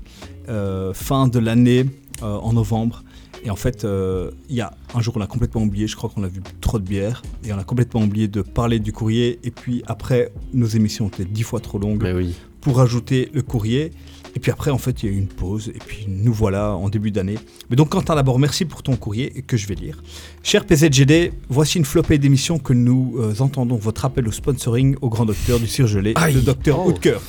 Euh, fin de l'année, euh, en novembre. Et en fait, euh, il y a un jour, on l'a complètement oublié. Je crois qu'on a vu trop de bière. Et on a complètement oublié de parler du courrier. Et puis après, nos émissions étaient dix fois trop longues Mais oui. Pour ajouter le courrier. Et puis après, en fait, il y a eu une pause. Et puis nous voilà en début d'année. Mais donc, Quentin, d'abord, merci pour ton courrier et que je vais lire. Cher PZGD, voici une flopée d'émissions que nous euh, entendons votre appel au sponsoring au grand docteur du surgelé, Aïe. le docteur Oh. Hautecœur.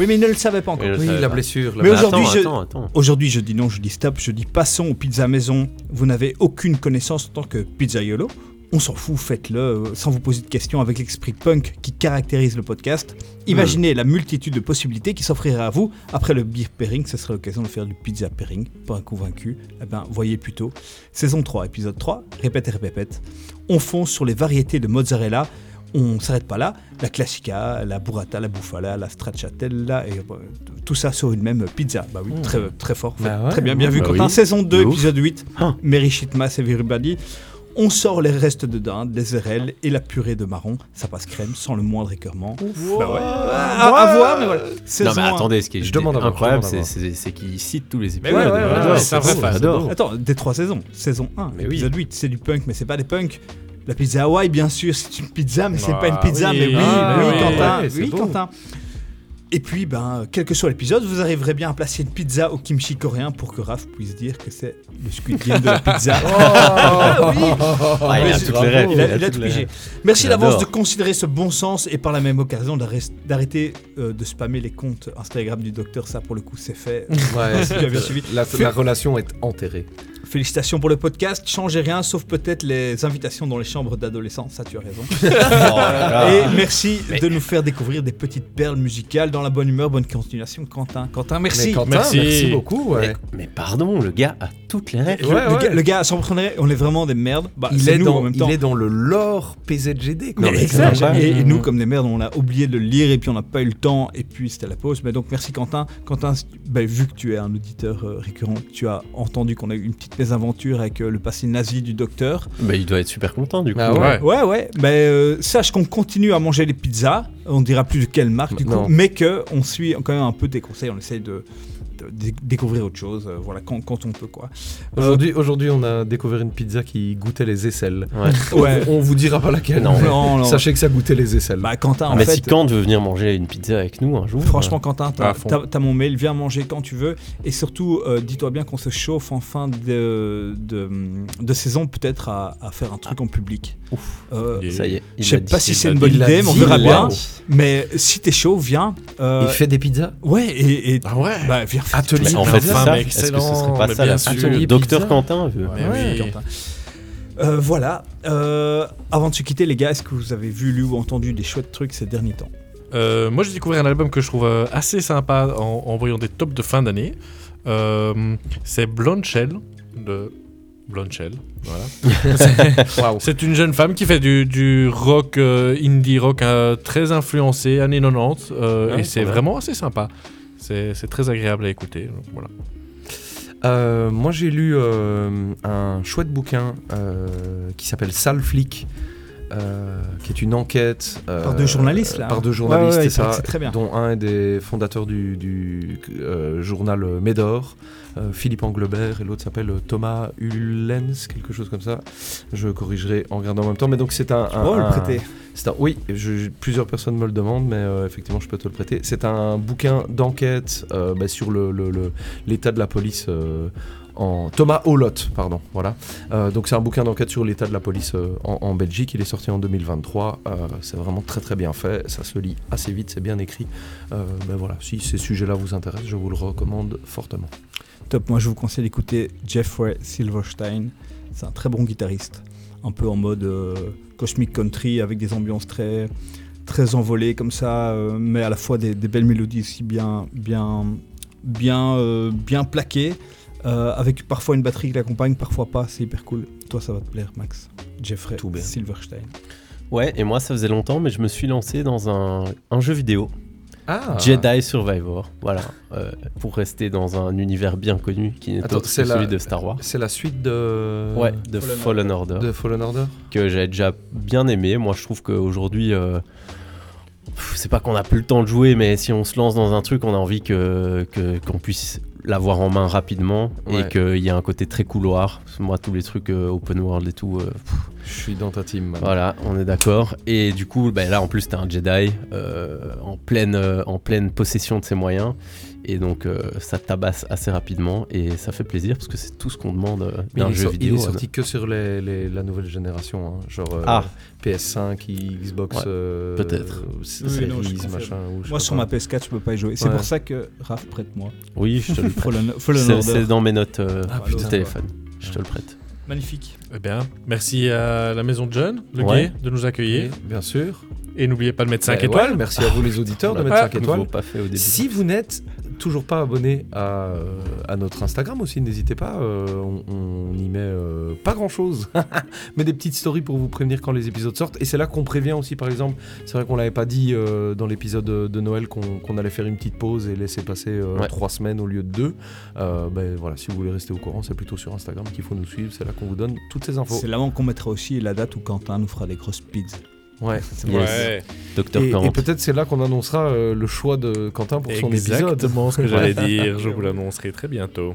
Oui, mais il ne le savait pas encore. Oui, la pas. blessure. la Mais Mais aujourd'hui, attends, je- attends, attends. Aujourd'hui, je dis non, je dis stop, je dis passons aux pizzas maison. Vous n'avez aucune connaissance en tant que pizzaiolo. On s'en fout, faites-le sans vous poser de questions avec l'esprit punk qui caractérise le podcast. Imaginez la multitude de possibilités qui s'offriraient à vous. Après le beer pairing, ce serait l'occasion de faire du pizza pairing. Pas un convaincu Eh ben, voyez plutôt. Saison 3, épisode 3, répète et répète. On fonce sur les variétés de mozzarella. On s'arrête pas là. La classica, la burrata, la bufala, la stracciatella et euh, tout ça sur une même pizza. Bah oui, très, très fort. Bah ouais. très bien, bien vu. Bah Quentin. oui. Saison 2, De ouf. épisode 8. Ah. Mary Shitmas et Everybody. On sort les restes de dinde, les érelles et la purée de marron. Ça passe crème sans le moindre écœurement. Bah ouais. À, à voir, mais voilà. Non mais un. attendez, ce qui est Je demande incroyable, c'est- qu'il cite tous les épisodes. ouais, ouais, ouais, J'adore, ouais, c'est un vrai fan. Attends, des trois saisons. Saison 1, Mais oui. épisode 8, c'est du punk, mais c'est pas des punks. La pizza Hawaii, bien sûr, c'est une pizza, mais c'est Ah, pas une pizza. oui. mais oui, Ah, oui, oui, Quentin. oui. Quentin. Et puis, ben, quel que soit l'épisode, vous arriverez bien à placer une pizza au kimchi coréen pour que Raph puisse dire que c'est le Squid Game de la pizza. Ah oui. Ah, il a rêves. Il a, il a il a toutes tout les pigé. rêves. Merci d'avance de considérer ce bon sens et par la même occasion d'arrêt- d'arrêter euh, de spammer les comptes Instagram du docteur. Ça, pour le coup, c'est fait. Ouais, Tu as bien suivi. La relation est enterrée. Félicitations pour le podcast. Changez rien, sauf peut-être les invitations dans les chambres d'adolescents. Ça, tu as raison. là. Et merci de nous faire découvrir des petites perles musicales dans la bonne humeur. Bonne continuation, Quentin. Quentin, merci. Mais Quentin, Merci. merci, beaucoup. ouais. Mais, mais pardon, le gars a toutes les règles. Le, Ouais, le ouais. gars, le gars, sans prendre on est vraiment des merdes. Bah, il, est nous dans, en même temps. il est dans le lore PZGD. quoi. Mais exact. Et, et nous, comme des merdes, on a oublié de le lire et puis on n'a pas eu le temps et puis c'était la pause. Mais donc merci Quentin. Quentin, bah, vu que tu es un auditeur euh, récurrent, tu as entendu qu'on a eu une petite mésaventure avec euh, le passé nazi du docteur. Bah, il doit être super content du coup. Ah ouais. Ouais, ouais. Mais euh, sache qu'on continue à manger les pizzas. On dira plus de quelle marque du coup, Non. mais que on suit quand même un peu tes conseils. On essaye de, découvrir autre chose. euh, voilà, quand, quand on peut quoi. Aujourd'hui, aujourd'hui, on a découvert une pizza qui goûtait les aisselles. Ouais. Ouais. On vous dira pas laquelle. Non. Non, non. Sachez que ça goûtait les aisselles. Bah Quentin, en mais fait. si Kant veut venir manger une pizza avec nous un jour. Franchement, Quentin, t'as fond. t'as- t'as mon mail, viens manger quand tu veux. Et surtout, euh, dis-toi bien qu'on se chauffe en fin de, de, de saison, peut-être à, à faire un truc en public. Euh, Yeah. ça y est. je sais pas si c'est une bonne idée, mais on verra wow. bien. Mais si t'es chaud, viens. Euh, Il fait des pizzas Ouais, et, et- Ah ouais? bah, viens. Atelier en fait, ça. Est-ce que ce excellent, serait pas mais ça bien Atelier Docteur. Quentin Ouais, oui. Quentin. Euh, voilà. Euh, avant de se quitter, les gars, est-ce que vous avez vu, lu ou entendu des chouettes trucs ces derniers temps? Euh, moi, j'ai découvert un album que je trouve assez sympa en, en voyant des tops de fin d'année. Euh, c'est Blonde Shell de Blonde Shell. Voilà. C'est- une jeune femme qui fait du, du rock, euh, indie rock euh, très influencé, années 90. euh, Ouais, et c'est vraiment assez sympa. C'est très agréable à écouter. Euh, moi, j'ai lu euh, un chouette bouquin euh, qui s'appelle Sale Flic, euh, qui est une enquête. euh, Par deux journalistes, là. Par deux journalistes, Ouais, ouais, ça. très bien. Dont un est des fondateurs du, du, euh, journal Médor, Philippe Anglebert, et l'autre s'appelle Thomas Ullens, quelque chose comme ça. Je corrigerai en regardant en même temps. Mais donc, c'est un. un- Oh, le un- prêter. c'est un- oui, je- plusieurs personnes me le demandent, mais effectivement, je peux te le prêter. C'est un bouquin d'enquête bah, sur le- le- le- l'état de la police. Thomas Holot, pardon, voilà. Euh, donc c'est un bouquin d'enquête sur l'état de la police euh, en, Belgique. Il est sorti en 2023. Euh, c'est vraiment très très bien fait. Ça se lit assez vite, c'est bien écrit. Ben voilà, si ces sujets-là vous intéressent, je vous le recommande fortement. Top, moi je vous conseille d'écouter Jeffrey Silverstein. C'est un très bon guitariste, un peu en mode cosmic country avec des ambiances très très envolées comme ça, mais à la fois des, belles mélodies aussi bien bien bien bien plaquées, euh, avec parfois une batterie qui l'accompagne, parfois pas. C'est hyper cool. Toi ça va te plaire, Max. Jeffrey Tout bien. Silverstein. Ouais, et moi ça faisait longtemps, mais je me suis lancé dans un, un jeu vidéo, Ah Jedi Survivor. Voilà, euh, pour rester dans un univers bien connu qui n'est autre que c'est la- celui de Star Wars. C'est la suite de. Ouais, de Fallen Fallen Order. De Fallen Order que j'avais déjà bien aimé. Moi, je trouve qu'aujourd'hui, euh, c'est pas qu'on a plus le temps de jouer, mais si on se lance dans un truc, on a envie que que- qu'on puisse l'avoir en main rapidement Ouais. et qu'il y a un côté très couloir. Moi, tous les trucs euh, open world et tout, euh, Je suis dans ta team. man. voilà, on est d'accord. Et du coup, ben là, en plus, t'es un Jedi euh, en, pleine, en pleine possession de ses moyens. Et donc, euh, ça tabasse assez rapidement et ça fait plaisir parce que c'est tout ce qu'on demande euh, d'un jeu sor- il vidéo. est sorti que sur les, les- la nouvelle génération, hein, genre euh, Ah. PS5, Xbox, Ouais, euh, peut-être. Oui, non, machin. ou Moi sur pas. ma PS4 je peux pas y jouer. C'est Ouais. pour ça que Raph prête-moi. Oui, je te le prête. C'est- dans mes notes euh, Ah, du putain. téléphone. Je te le prête. Magnifique. Eh bien, merci à la maison de John, le Ouais. gay, de nous accueillir. Oui, bien sûr. Et n'oubliez pas de mettre 5 Ben étoiles. ouais, merci à vous les auditeurs de mettre l'a 5 à nouveau étoiles. pas fait au début. Si vous n'êtes toujours pas abonné à, euh, à notre Instagram aussi, n'hésitez pas. euh, on, on y met euh, pas grand chose, mais des petites stories pour vous prévenir quand les épisodes sortent. Et c'est là qu'on prévient aussi, par exemple. C'est vrai qu'on l'avait pas dit euh, dans l'épisode de, Noël qu'on allait faire une petite pause et laisser passer Ouais. trois semaines au lieu de deux. Ben voilà, si vous voulez rester au courant, c'est plutôt sur Instagram qu'il faut nous suivre. C'est là qu'on vous donne toutes ces infos. C'est là qu'on mettra aussi la date où Quentin nous fera des grosses pizzas. Ouais. Yes. Ouais, Docteur Et, et peut-être c'est là qu'on annoncera euh, le choix de Quentin pour son épisode. exactement ce que j'allais dire. Je vous l'annoncerai très bientôt.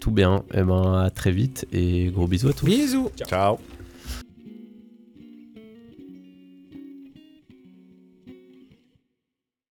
Tout bien. Eh ben, à très vite et gros bisous à tous. Bisous. Ciao.